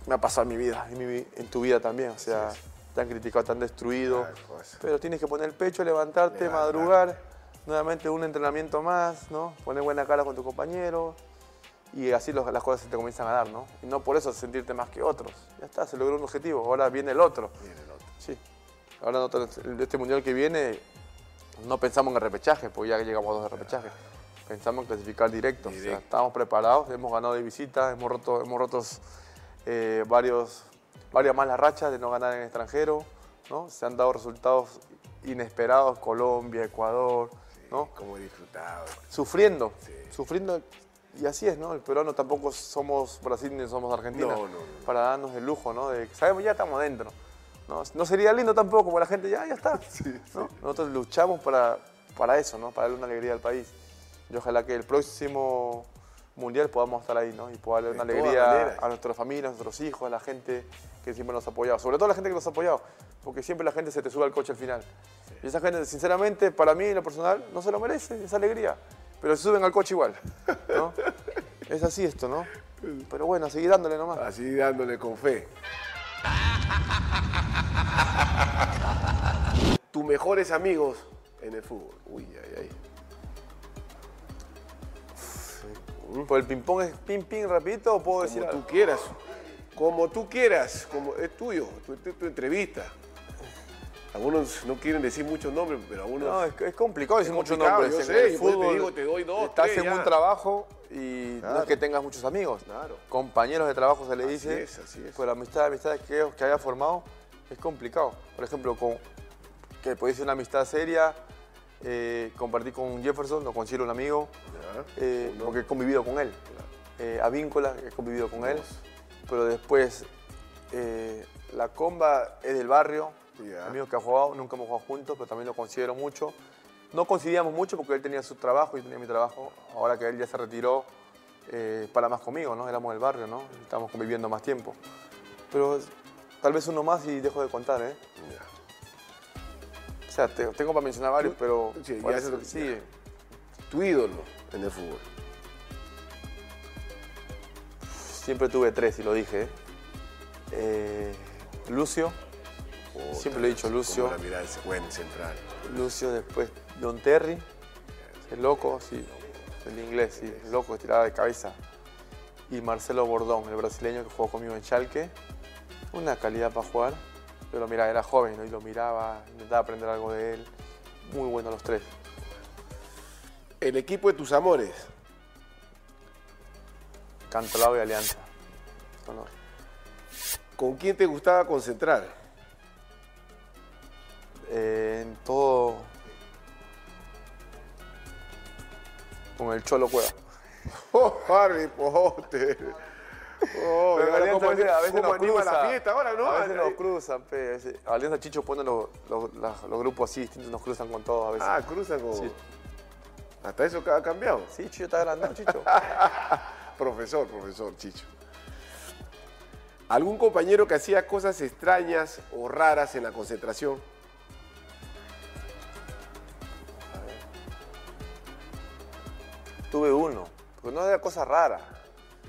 Me ha pasado en mi vida, en, mi vi- en tu vida también. O sea, te han criticado, te han destruido. Cosa. Pero tienes que poner el pecho, levantarte, madrugar. Nuevamente un entrenamiento más, ¿no? Poner buena cara con tu compañero. Y así los- las cosas se te comienzan a dar, ¿no? Y no por eso sentirte más que otros. Ya está, se logró un objetivo. Ahora viene el otro. Viene el otro. Sí. Ahora este mundial que viene, no pensamos en el repechaje, porque ya llegamos a dos de repechaje. Pensamos en clasificar directo. O sea, Directo. estamos preparados, hemos ganado de visita, hemos roto, hemos roto eh, varios, varias malas rachas de no ganar en el extranjero. ¿no? Se han dado resultados inesperados, Colombia, Ecuador, ¿no? Cómo he disfrutado. sufriendo, sufriendo. Y así es, ¿no? El peruano tampoco somos Brasil ni somos Argentina. No, no, no. Para darnos el lujo, ¿no? De que sabemos, ya estamos dentro. ¿No? No sería lindo tampoco, como la gente, ya, ya está. ¿no? Nosotros luchamos para, para eso, ¿no? Para darle una alegría al país. Y ojalá que el próximo mundial podamos estar ahí, ¿no? Y poder darle De una alegría a nuestras familias, a nuestros hijos, a la gente que siempre nos ha apoyado. Sobre todo a la gente que nos ha apoyado, porque siempre la gente se te sube al coche al final. Y esa gente, sinceramente, para mí, en lo personal, no se lo merece esa alegría. Pero se suben al coche igual, ¿no? es así esto, ¿no? Pero bueno, a seguir dándole nomás. Así dándole con fe. Tus mejores amigos en el fútbol. Uy, ay, ay. ¿Por el ping-pong es ping-ping rapidito o puedo decir Como algo? tú quieras. Como tú quieras, como es tuyo, tu, tu- tu entrevista. Algunos no quieren decir muchos nombres, pero algunos... No, es, es complicado decir muchos nombres. yo En sé, el y por eso te fútbol digo, te doy dos, Estás tres, en ya. un trabajo y no es que tengas muchos amigos. Claro. Compañeros de trabajo se le Así dice. es, así es. Pues la amistad, amistades que, que haya formado es complicado. Por ejemplo, con, que ser una amistad seria, eh, compartir con Jefferson o con Ciro un amigo, eh, porque he convivido con él. Eh, a Víncola, he convivido con él. Pero después, eh, la comba es del barrio. Ya. Amigos que han jugado, nunca hemos jugado juntos, pero también lo considero mucho. No coincidíamos mucho porque él tenía su trabajo y yo tenía mi trabajo. Ahora que él ya se retiró, eh, para más conmigo, ¿no? Éramos del barrio, ¿no? Estamos conviviendo más tiempo. Pero tal vez uno más y dejo de contar, ¿eh? O sea, te- tengo para mencionar varios, pero... Sí, ya eso- sí, Tu ídolo en el fútbol. siempre tuve tres y lo dije, ¿eh? Eh, Lucio, Siempre lo he dicho, Lucio. La mirada ese buen central. Lucio después John Terry, el loco, sí, el inglés, sí, el loco que tiraba de cabeza. Y Marcelo Bordón, el brasileño que jugó conmigo en Schalke. Una calidad para jugar, pero mira, era joven ¿no? y lo miraba, intentaba aprender algo de él. Muy buenos los tres. El equipo de tus amores. Cantolao y Alianza. ¿Con quién te gustaba concentrar? Eh, en todo. Con el Cholo Cueva. Oh, Harry Potter. Oh, Pero ahora a veces, nos anima cruza. la fiesta ahora, ¿no? A veces nos cruzan, pe. veces- Alianza Chicho pone los, los- grupos así distintos, nos cruzan con todos a veces. Ah, cruzan con... Sí. Hasta eso ha cambiado. Sí, Chicho está grande, Chicho. Profesor, profesor, Chicho. ¿Algún compañero que hacía cosas extrañas o raras en la concentración? Tuve uno, porque no era cosa rara,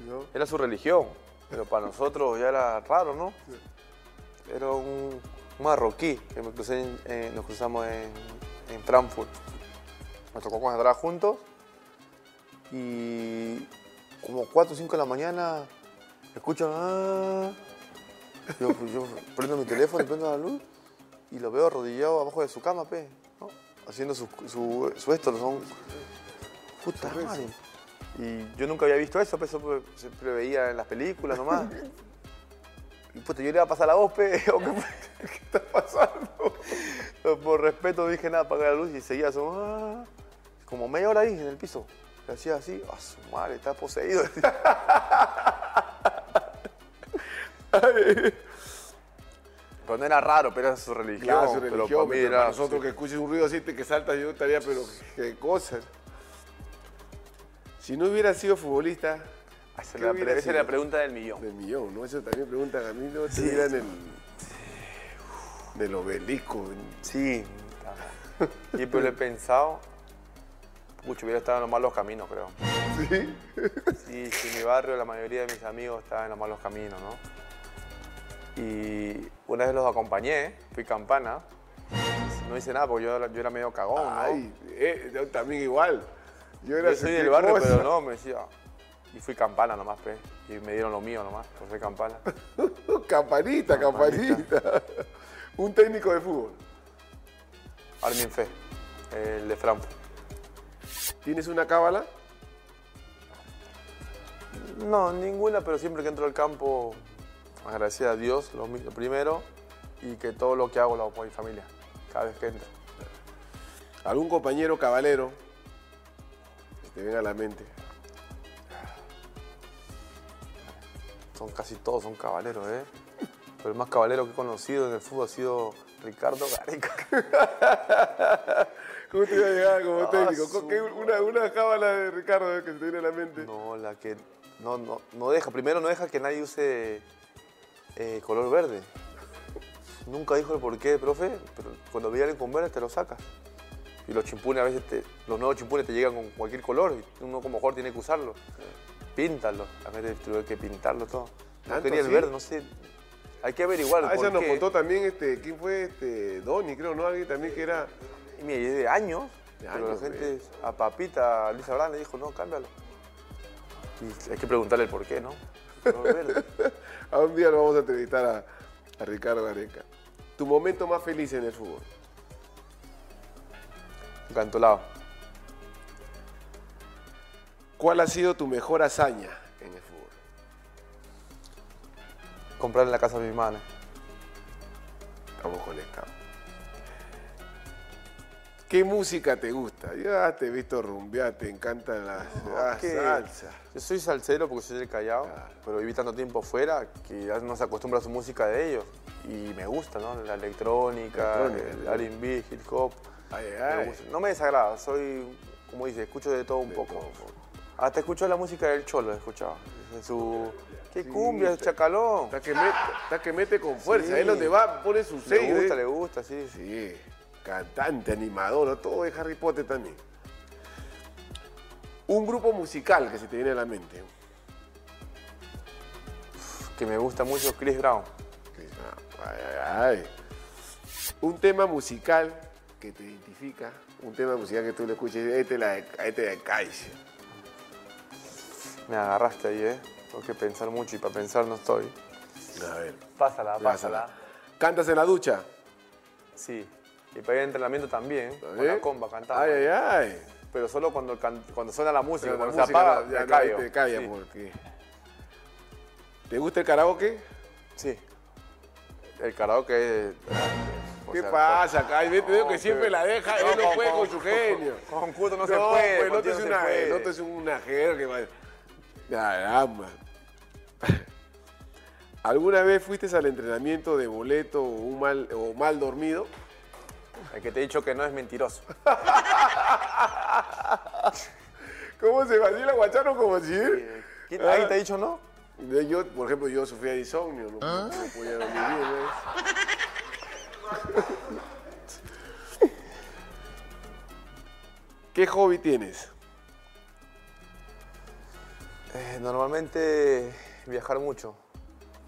¿No? era su religión, pero para nosotros ya era raro, ¿no? Era un, marroquí que me crucé en- nos cruzamos en, en Frankfurt. Nos tocó concentrar juntos y como 4 o 5 de la mañana escucho, ah, yo, pues, yo prendo mi teléfono y prendo la luz y lo veo arrodillado abajo de su cama, pe, ¿no? haciendo su, su, su esto, son Puta madre. Y yo nunca había visto eso, pues, eso siempre veía en las películas nomás. Y puta, yo le iba a pasar la voz, pe. ¿o ¿Qué, está pasando? Por respeto no dije nada, apagué la luz y seguía su- ah, como media hora ahí en el piso. Le hacía así, a su madre, está poseído. Pero no era raro, pero era su religión. Claro, su pero religión, para mí pero era- para nosotros que escuches un ruido así te que saltas, yo estaría, pero qué cosas. Si no hubiera sido futbolista, Esa es ¿qué la, esa sido? la pregunta del millón. del millón, ¿no? Eso también preguntan a mí, ¿no? Te en el... Del obelisco. Sí. Y pero lo he pensado. Pucho, hubiera estado en los malos caminos, creo. ¿Sí? Sí, sí, mi barrio, la mayoría de mis amigos estaban en los malos caminos, ¿no? Y una vez los acompañé, fui campana. No hice nada porque yo, era- yo era medio cagón, ¿no? Ay, eh, yo también igual. Yo era yo soy del ¿qué barrio, cosa? pero no, me decía. Y fui campana nomás, pe. Y me dieron lo mío nomás, por ser campana. campanita, campanita. un técnico de fútbol. Armin Fe, el de Frankfurt. ¿Tienes una cábala? No, ninguna, pero siempre que entro al campo, agradecer a Dios lo, primero y que todo lo que hago lo hago por mi familia, cada vez que entro. ¿Algún compañero cabalero te venga a la mente? Son casi todos, son caballeros, ¿eh? Pero el más caballero que he conocido en el fútbol ha sido Ricardo Gareca. ¿Cómo te iba a llegar como Ah, técnico? su ¿Qué- una, una cábala de Ricardo que se te viene a la mente. No, la que no, no, no deja, primero no deja que nadie use eh, color verde. Nunca dijo el porqué, profe, pero cuando ve a alguien con verde te lo sacas. Y los chimpunes a veces, te- los nuevos chimpunes te llegan con cualquier color y uno como jugador tiene que usarlo. Píntalo, a veces tuve que pintarlo todo. No ¿Tanto quería el verde, no sé. Hay que averiguar Ah, esa por nos contó también, este, ¿quién fue? Este, Donny, creo, ¿no? Alguien también que era... Y mira, es de años, De pero años, la gente, a Papita, a Luis Abraham le dijo, no, cámbialo. Y hay que preguntarle el por qué, ¿no? A un día lo vamos a entrevistar a, a Ricardo Gareca. ¿Tu momento más feliz en el fútbol? Cantolao. ¿Cuál ha sido tu mejor hazaña en el fútbol? Comprar en la casa de mis manos. Estamos conectados. ¿Qué música te gusta? Ya te he visto rumbear, te encanta la ah, que- salsa. Yo soy salsero porque soy del Callao, Claro. pero viví tanto tiempo fuera que ya no se acostumbra a su música de ellos. Y me gusta, ¿no? La electrónica, Electrónica, el ¿no? R&B, hip hop. Ay, ay. No me desagrada, soy, como dice, escucho de todo un poco. Hasta escucho la música del Cholo, he escuchado. Su... ¿Qué Sí, cumbia, está- chacalón? Está que, mete, está que mete con fuerza. Sí. Ahí donde va, pone su Le sello. gusta, ¿eh? le gusta, sí. Sí, cantante, animador, todo de Harry Potter también. Un grupo musical que se te viene a la mente. Que me gusta mucho Chris Brown. Ay, ay, ay. Un tema musical que te identifica, un tema musical que tú le escuches, este la de, este de. Me agarraste ahí, ¿eh? Tengo que pensar mucho y para pensar no estoy. A ver, Pásala, pásala. ¿Cantas en la ducha? Sí. Y para ir al entrenamiento también, con la comba cantando. Ay, ay, ay. Pero solo cuando, cuando suena la música, Pero la cuando música se apaga, ya callo. te callas Sí. porque... ¿Te gusta el karaoke? Sí. El karaoke es... o ¿Qué sea, pasa, Kai? Vete, veo que no, siempre la deja, No, él no con- puede con, con- su genio. con- no se No, puede, pues, no te es no una, puede. no te es una jerga que va... Caramba. ¿Alguna vez fuiste al entrenamiento de boleto o, un mal, o mal dormido? El que te he dicho que no es mentiroso. ¿Cómo se vacila Guachano como si... ¿Quién- Ah. ¿Alguien te ha dicho no? Yo, por ejemplo, yo sufría de insomnio, no, no podía dormir bien. ¿ves? ¿Qué hobby tienes? Eh, normalmente viajar mucho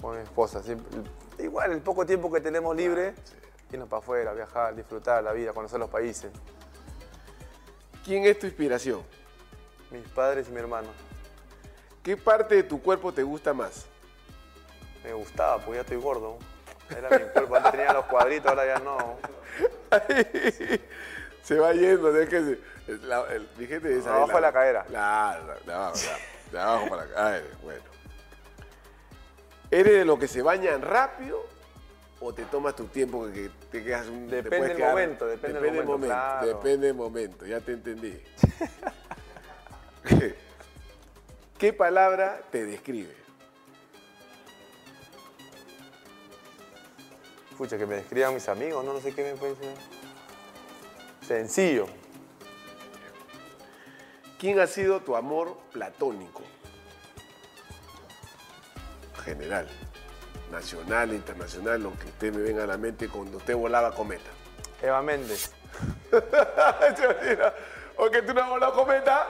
con mi esposa. siempre- igual el poco tiempo que tenemos libre, irnos para afuera, viajar, disfrutar la vida, conocer los países. ¿Quién es tu inspiración? Mis padres y mi hermano. ¿Qué parte de tu cuerpo te gusta más? Me gustaba, porque ya estoy gordo. Era mi cuerpo, antes tenía los cuadritos, ahora ya no. se va yendo, es que se- la, el, mi gente esa Abajo de la cadera. Claro, de abajo, de abajo para acá. Ay, bueno. ¿Eres de los que se bañan rápido o te tomas tu tiempo que, te quedas un Depende del momento, depende del momento, claro. Depende del momento, ya te entendí. ¿Qué palabra te describe? Escucha, que me describan mis amigos, no, no sé qué me puede decir. Sencillo. ¿Quién ha sido tu amor platónico? General, nacional, internacional, lo que usted me venga a la mente cuando usted volaba cometa. Eva Méndez. ¿O que tú no has volado cometa?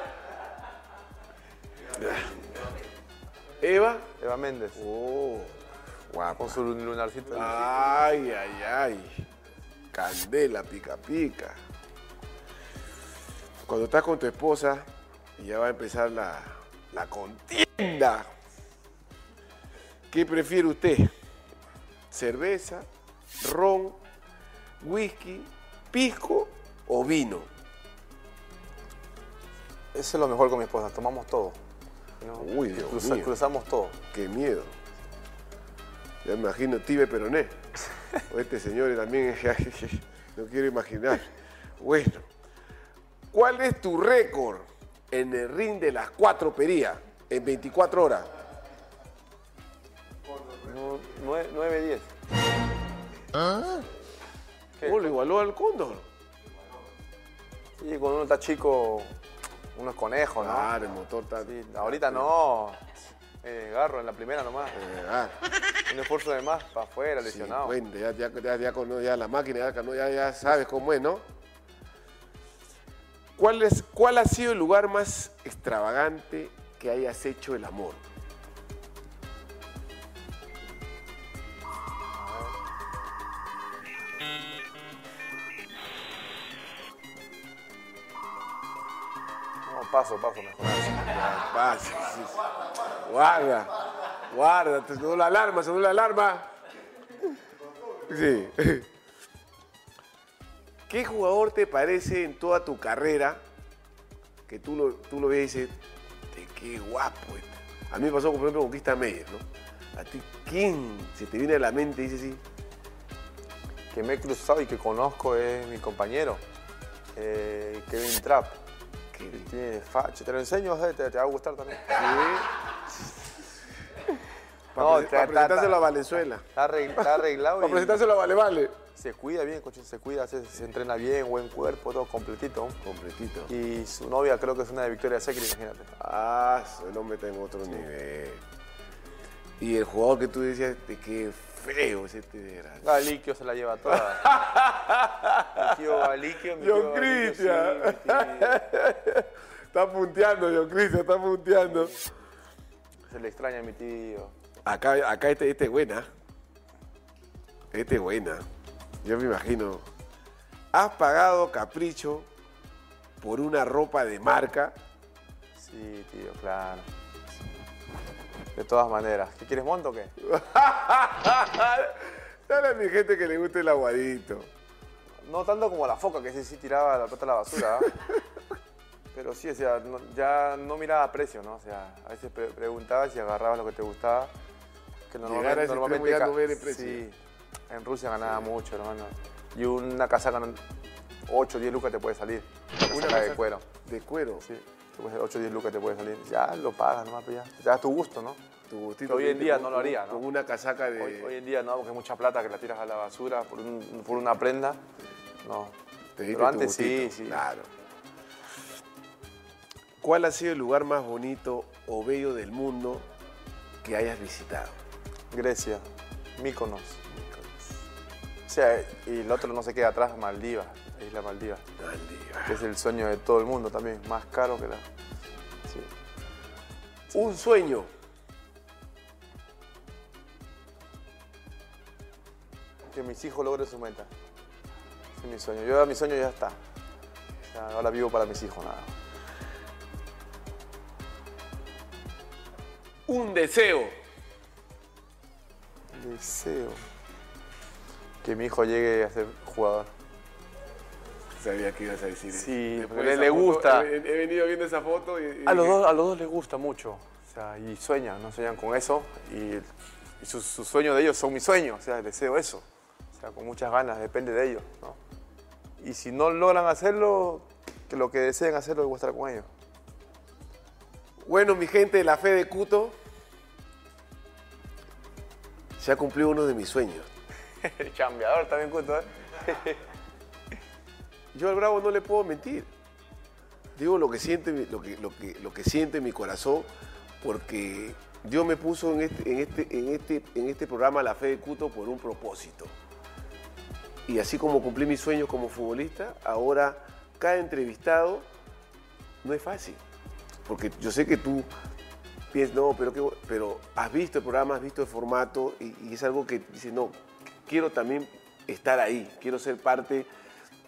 ¿Eva? Eva Méndez. Oh, guapa. Con su lunarcito. Ay, ay, ay. Candela, pica, pica. Cuando estás con tu esposa y ya va a empezar la, la contienda, ¿qué prefiere usted? ¿Cerveza, ron, whisky, pisco o vino? Eso es lo mejor con mi esposa, tomamos todo. ¿no? Uy, Dios Cruza- mío. Cruzamos todo. Qué miedo. Ya me imagino Tibe Peroné. O este señor también, no quiero imaginar. Bueno, ¿cuál es tu récord en el ring de las cuatro perías en 24 horas? 9, 10. ¿Qué? ¿Cómo lo igualó al cóndor? Y cuando uno está chico, uno es conejo, ¿no? Claro, el motor está... Sí, ahorita no. Eh, agarro en la primera nomás. Eh, ah, Un esfuerzo de más para afuera, lesionado. 50, ya, ya, ya, ya, cono- ya la máquina, ya, ya, ya sabes cómo es, ¿no? ¿Cuál, es, ¿Cuál ha sido el lugar más extravagante que hayas hecho el amor? Paso, paso mejor. Ya, pasa, sí, sí. Guarda. Guárdate, sonó la alarma, sonó la alarma. Sí. ¿Qué jugador te parece en toda tu carrera que tú lo, tú lo ves y dices, "Te, qué guapo? este"? A mí me pasó, por ejemplo, con Krista Meyer, ¿no? A ti, ¿quién se te viene a la mente y dices así? Que me he cruzado y que conozco es mi compañero, eh, Kevin Trapp. Que tiene facha. Te lo enseño, te, te va a gustar también. Para, No, está- para está- presentárselo a Valenzuela. Está arregl- está arreglado Para presentárselo a Vale Vale. se cuida bien, coche, se cuida, se, se entrena bien, buen cuerpo, todo completito. Completito. Y su novia creo que es una de Victoria Secret, imagínate. Ah, el hombre está en otro nivel. Y el jugador que tú decías, "Te, qué feo es este desgraciado. Galiquio se la lleva toda. mi tío Galiquio, mi John Cristian. Está punteando, John Cristian, está punteando. Se le extraña a mi tío. Acá, acá este, este es buena. Este es buena. Yo me imagino. ¿Has pagado capricho por una ropa de marca? Sí, tío, claro. De todas maneras. ¿Qué quieres monto o qué? Dale a mi gente que le guste el aguadito. No tanto como la foca, que sí, sí tiraba la plata a la basura. ¿ah? Pero sí, o sea, no- ya no miraba precio, ¿no? O sea, a veces pre- preguntabas y agarrabas lo que te gustaba. Que ese extremo ya no ver el precio. Sí, en Rusia ganaba mucho, hermano. Y una casaca, 8 o 10 lucas te puede salir. Una casaca de cuero. De cuero. Sí, 8 o 10 lucas te puede salir. Ya lo pagas nomás, pero ya. Te das tu gusto, ¿no? Tu gustito Hoy en día no lo haría, ¿no? Con una casaca de. Hoy, hoy en día no, porque es mucha plata que la tiras a la basura por, un- por una prenda. No. Te Pero tu antes sí, sí. Claro. ¿Cuál ha sido el lugar más bonito o bello del mundo que hayas visitado? Grecia, Míconos. O sea, y el otro no se queda atrás, Maldivas, isla Maldivas, Maldivas. que es el sueño de todo el mundo también, más caro que la... Sí. Un sueño. Que mis hijos logren su meta. Ese es mi sueño. Yo mi sueño ya está. O sea, ahora vivo para mis hijos, nada. Un deseo. Deseo. Que mi hijo llegue a ser jugador. Sabía que ibas a decir eso. Sí, esa le foto, gusta. He, he venido viendo esa foto y. y A los, dos, a los dos les gusta mucho. O sea, y sueñan, ¿no? Sueñan con eso. Y, y su, su sueño de ellos son mis sueños. O sea, deseo eso. O sea, con muchas ganas, depende de ellos, ¿no? Y si no logran hacerlo, que lo que deseen hacerlo, a estar con ellos. Bueno, mi gente la fe de Cuto. Se ha cumplido uno de mis sueños. Chambeador también, Cuto, ¿eh? Yo al Bravo no le puedo mentir. Digo lo que siente, lo que, lo que, lo que siente mi corazón, porque Dios me puso en este, en, este, en, este, en este programa La Fe de Cuto por un propósito. Y así como cumplí mis sueños como futbolista, ahora cada entrevistado no es fácil. Porque yo sé que tú piensas, no, pero, bu- pero has visto el programa, has visto el formato y, y es algo que dices, no, quiero también estar ahí, quiero ser parte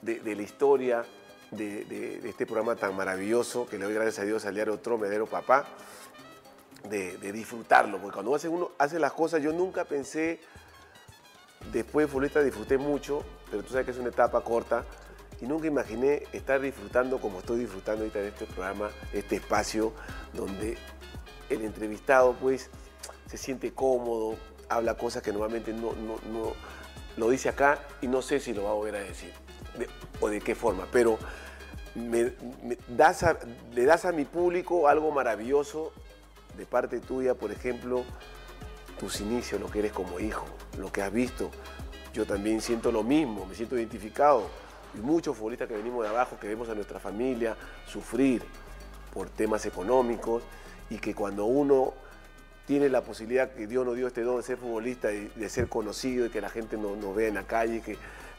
de, la historia de, este programa tan maravilloso que le doy gracias a Dios al diario Tromedero Papá, de, disfrutarlo, porque cuando hace uno hace las cosas, yo nunca pensé, después de futbolista disfruté mucho, pero tú sabes que es una etapa corta, y nunca imaginé estar disfrutando como estoy disfrutando ahorita de este programa, este espacio donde el entrevistado pues se siente cómodo, habla cosas que normalmente no, no, no lo dice acá y no sé si lo va a volver a decir. de- o de qué forma, pero me- das le das a mi público algo maravilloso de parte tuya, por ejemplo, tus inicios, lo que eres como hijo, lo que has visto. Yo también siento lo mismo, me siento identificado. Y muchos futbolistas que venimos de abajo, que vemos a nuestra familia sufrir por temas económicos y que cuando uno tiene la posibilidad que Dios nos dio este don de ser futbolista y de ser conocido y que la gente nos, nos vea en la calle, que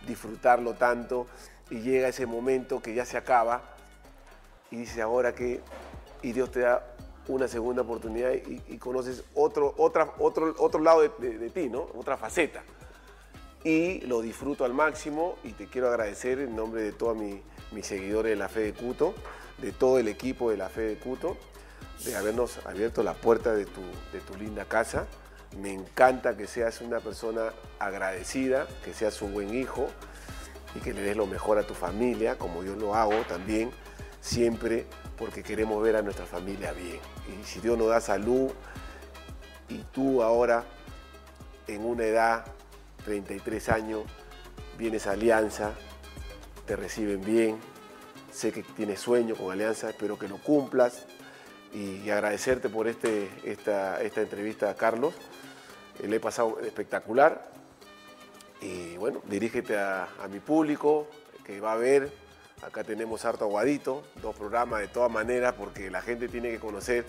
disfrutarlo tanto y llega ese momento que ya se acaba y dice ahora que y Dios te da una segunda oportunidad y, conoces otro, otro, otro lado de, de- de ti, ¿no? Otra faceta. Y lo disfruto al máximo y te quiero agradecer en nombre de todos mi- mis seguidores de la Fe de Cuto, de todo el equipo de la Fe de Cuto, de habernos abierto la puerta de tu, de tu linda casa. Me encanta que seas una persona agradecida, que seas un buen hijo y que le des lo mejor a tu familia, como yo lo hago también, siempre porque queremos ver a nuestra familia bien. Y si Dios nos da salud y tú ahora en una edad, 33 años, vienes a Alianza, te reciben bien, sé que tienes sueño con Alianza, espero que lo cumplas y, agradecerte por este, esta, esta entrevista Carlos. Eh, le he pasado espectacular y bueno, dirígete a, mi público que va a ver, acá tenemos harto aguadito, dos programas de todas maneras porque la gente tiene que conocer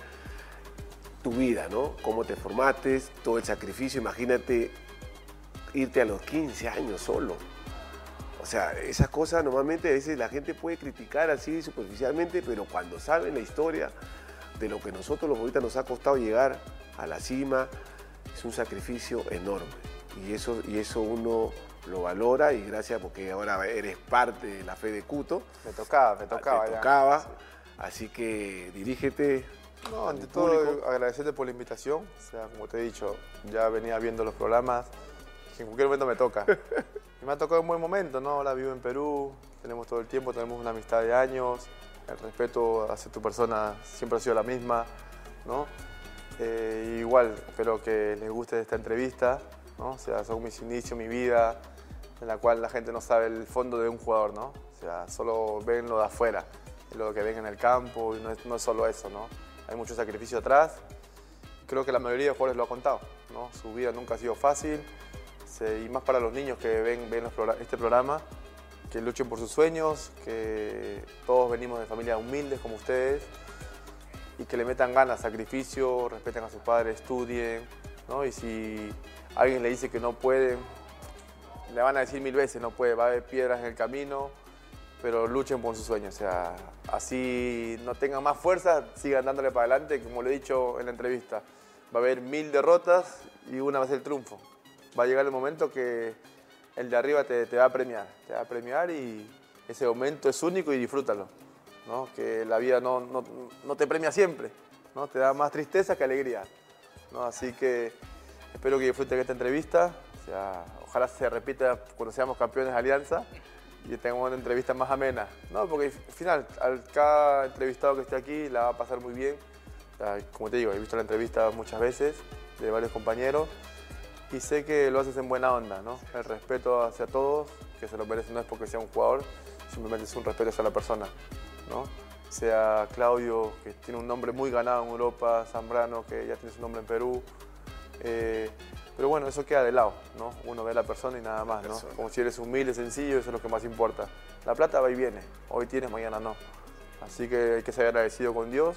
tu vida, ¿no? Cómo te formaste, todo el sacrificio, imagínate irte a los 15 años solo. O sea, esas cosas normalmente a veces la gente puede criticar así superficialmente, pero cuando saben la historia de lo que nosotros los ahorita nos ha costado llegar a la cima, es un sacrificio enorme. Y eso, y eso uno lo valora y gracias porque ahora eres parte de la fe de Cuto. Me tocaba, me tocaba. Te tocaba. Así que dirígete. No, ante todo agradecerte por la invitación. O sea, como te he dicho, ya venía viendo los programas, que en cualquier momento me toca. Y me ha tocado un buen momento, ¿no? Ahora vivo en Perú, tenemos todo el tiempo, tenemos una amistad de años, el respeto hacia tu persona siempre ha sido la misma, ¿no? Eh, igual, espero que les guste esta entrevista, ¿no? O sea, son mis inicios, mi vida, en la cual la gente no sabe el fondo de un jugador, ¿no? O sea, solo ven lo de afuera, lo que ven en el campo, y no es, no es solo eso, ¿no? Hay mucho sacrificio atrás. Creo que la mayoría de jugadores lo ha contado, ¿no? Su vida nunca ha sido fácil, y más para los niños que ven, ven este programa, que luchen por sus sueños, que todos venimos de familias humildes como ustedes que le metan ganas, sacrificio, respeten a sus padres, estudien, ¿no? Y si alguien le dice que no puede, le van a decir mil veces, no puede, va a haber piedras en el camino, pero luchen por sus sueños, o sea, así no tengan más fuerza, sigan dándole para adelante, como le he dicho en la entrevista, va a haber mil derrotas y una va a ser el triunfo va a llegar el momento que el de arriba te, va a premiar, te va a premiar y ese momento es único y disfrútalo, ¿no? que la vida no, no, te premia siempre, ¿no? te da más tristeza que alegría. ¿no? Así que espero que disfruten esta entrevista, o ojalá se repita cuando seamos campeones de Alianza y tengamos una entrevista más amena, ¿no? porque al final, al cada entrevistado que esté aquí la va a pasar muy bien. como te digo, he visto la entrevista muchas veces de varios compañeros y sé que lo haces en buena onda, ¿no? El respeto hacia todos, que se lo merece no es porque sea un jugador, simplemente es un respeto hacia la persona, ¿no? Sea Claudio, que tiene un nombre muy ganado en Europa, Zambrano, que ya tiene su nombre en Perú. Eh, pero bueno, eso queda de lado, ¿no? Uno ve a la persona y nada más, ¿no? Como si eres humilde, sencillo, eso es lo que más importa. La plata va y viene, hoy tienes, mañana no. Así que hay que ser agradecido con Dios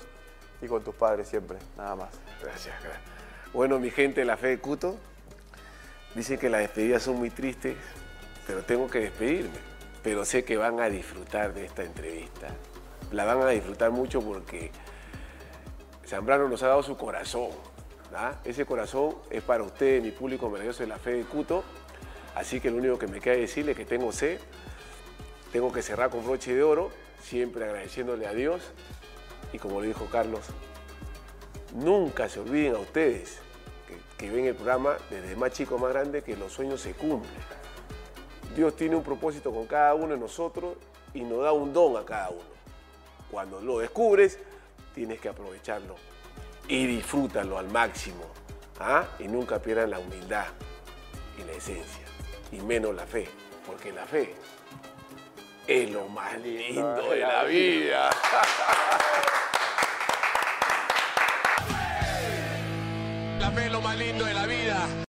y con tus padres siempre, nada más. Gracias, gracias. Bueno, mi gente, la fe de Cuto, Dicen que las despedidas son muy tristes, pero tengo que despedirme. Pero sé que van a disfrutar de esta entrevista. La van a disfrutar mucho porque Zambrano nos ha dado su corazón. Ese corazón es para ustedes, mi público maravilloso de la fe de Cuto. Así que lo único que me queda decirle es que tengo sed, tengo que cerrar con broche de oro, siempre agradeciéndole a Dios. Y como le dijo Carlos, nunca se olviden a ustedes que ven el programa desde más chico más grande que los sueños se cumplen. Dios tiene un propósito con cada uno de nosotros y nos da un don a cada uno. Cuando lo descubres, tienes que aprovecharlo y disfrútalo al máximo. ¿ah? Y nunca pierdan la humildad y la esencia, y menos la fe, porque la fe es lo más lindo de la vida. La fe es lo más lindo de la vida.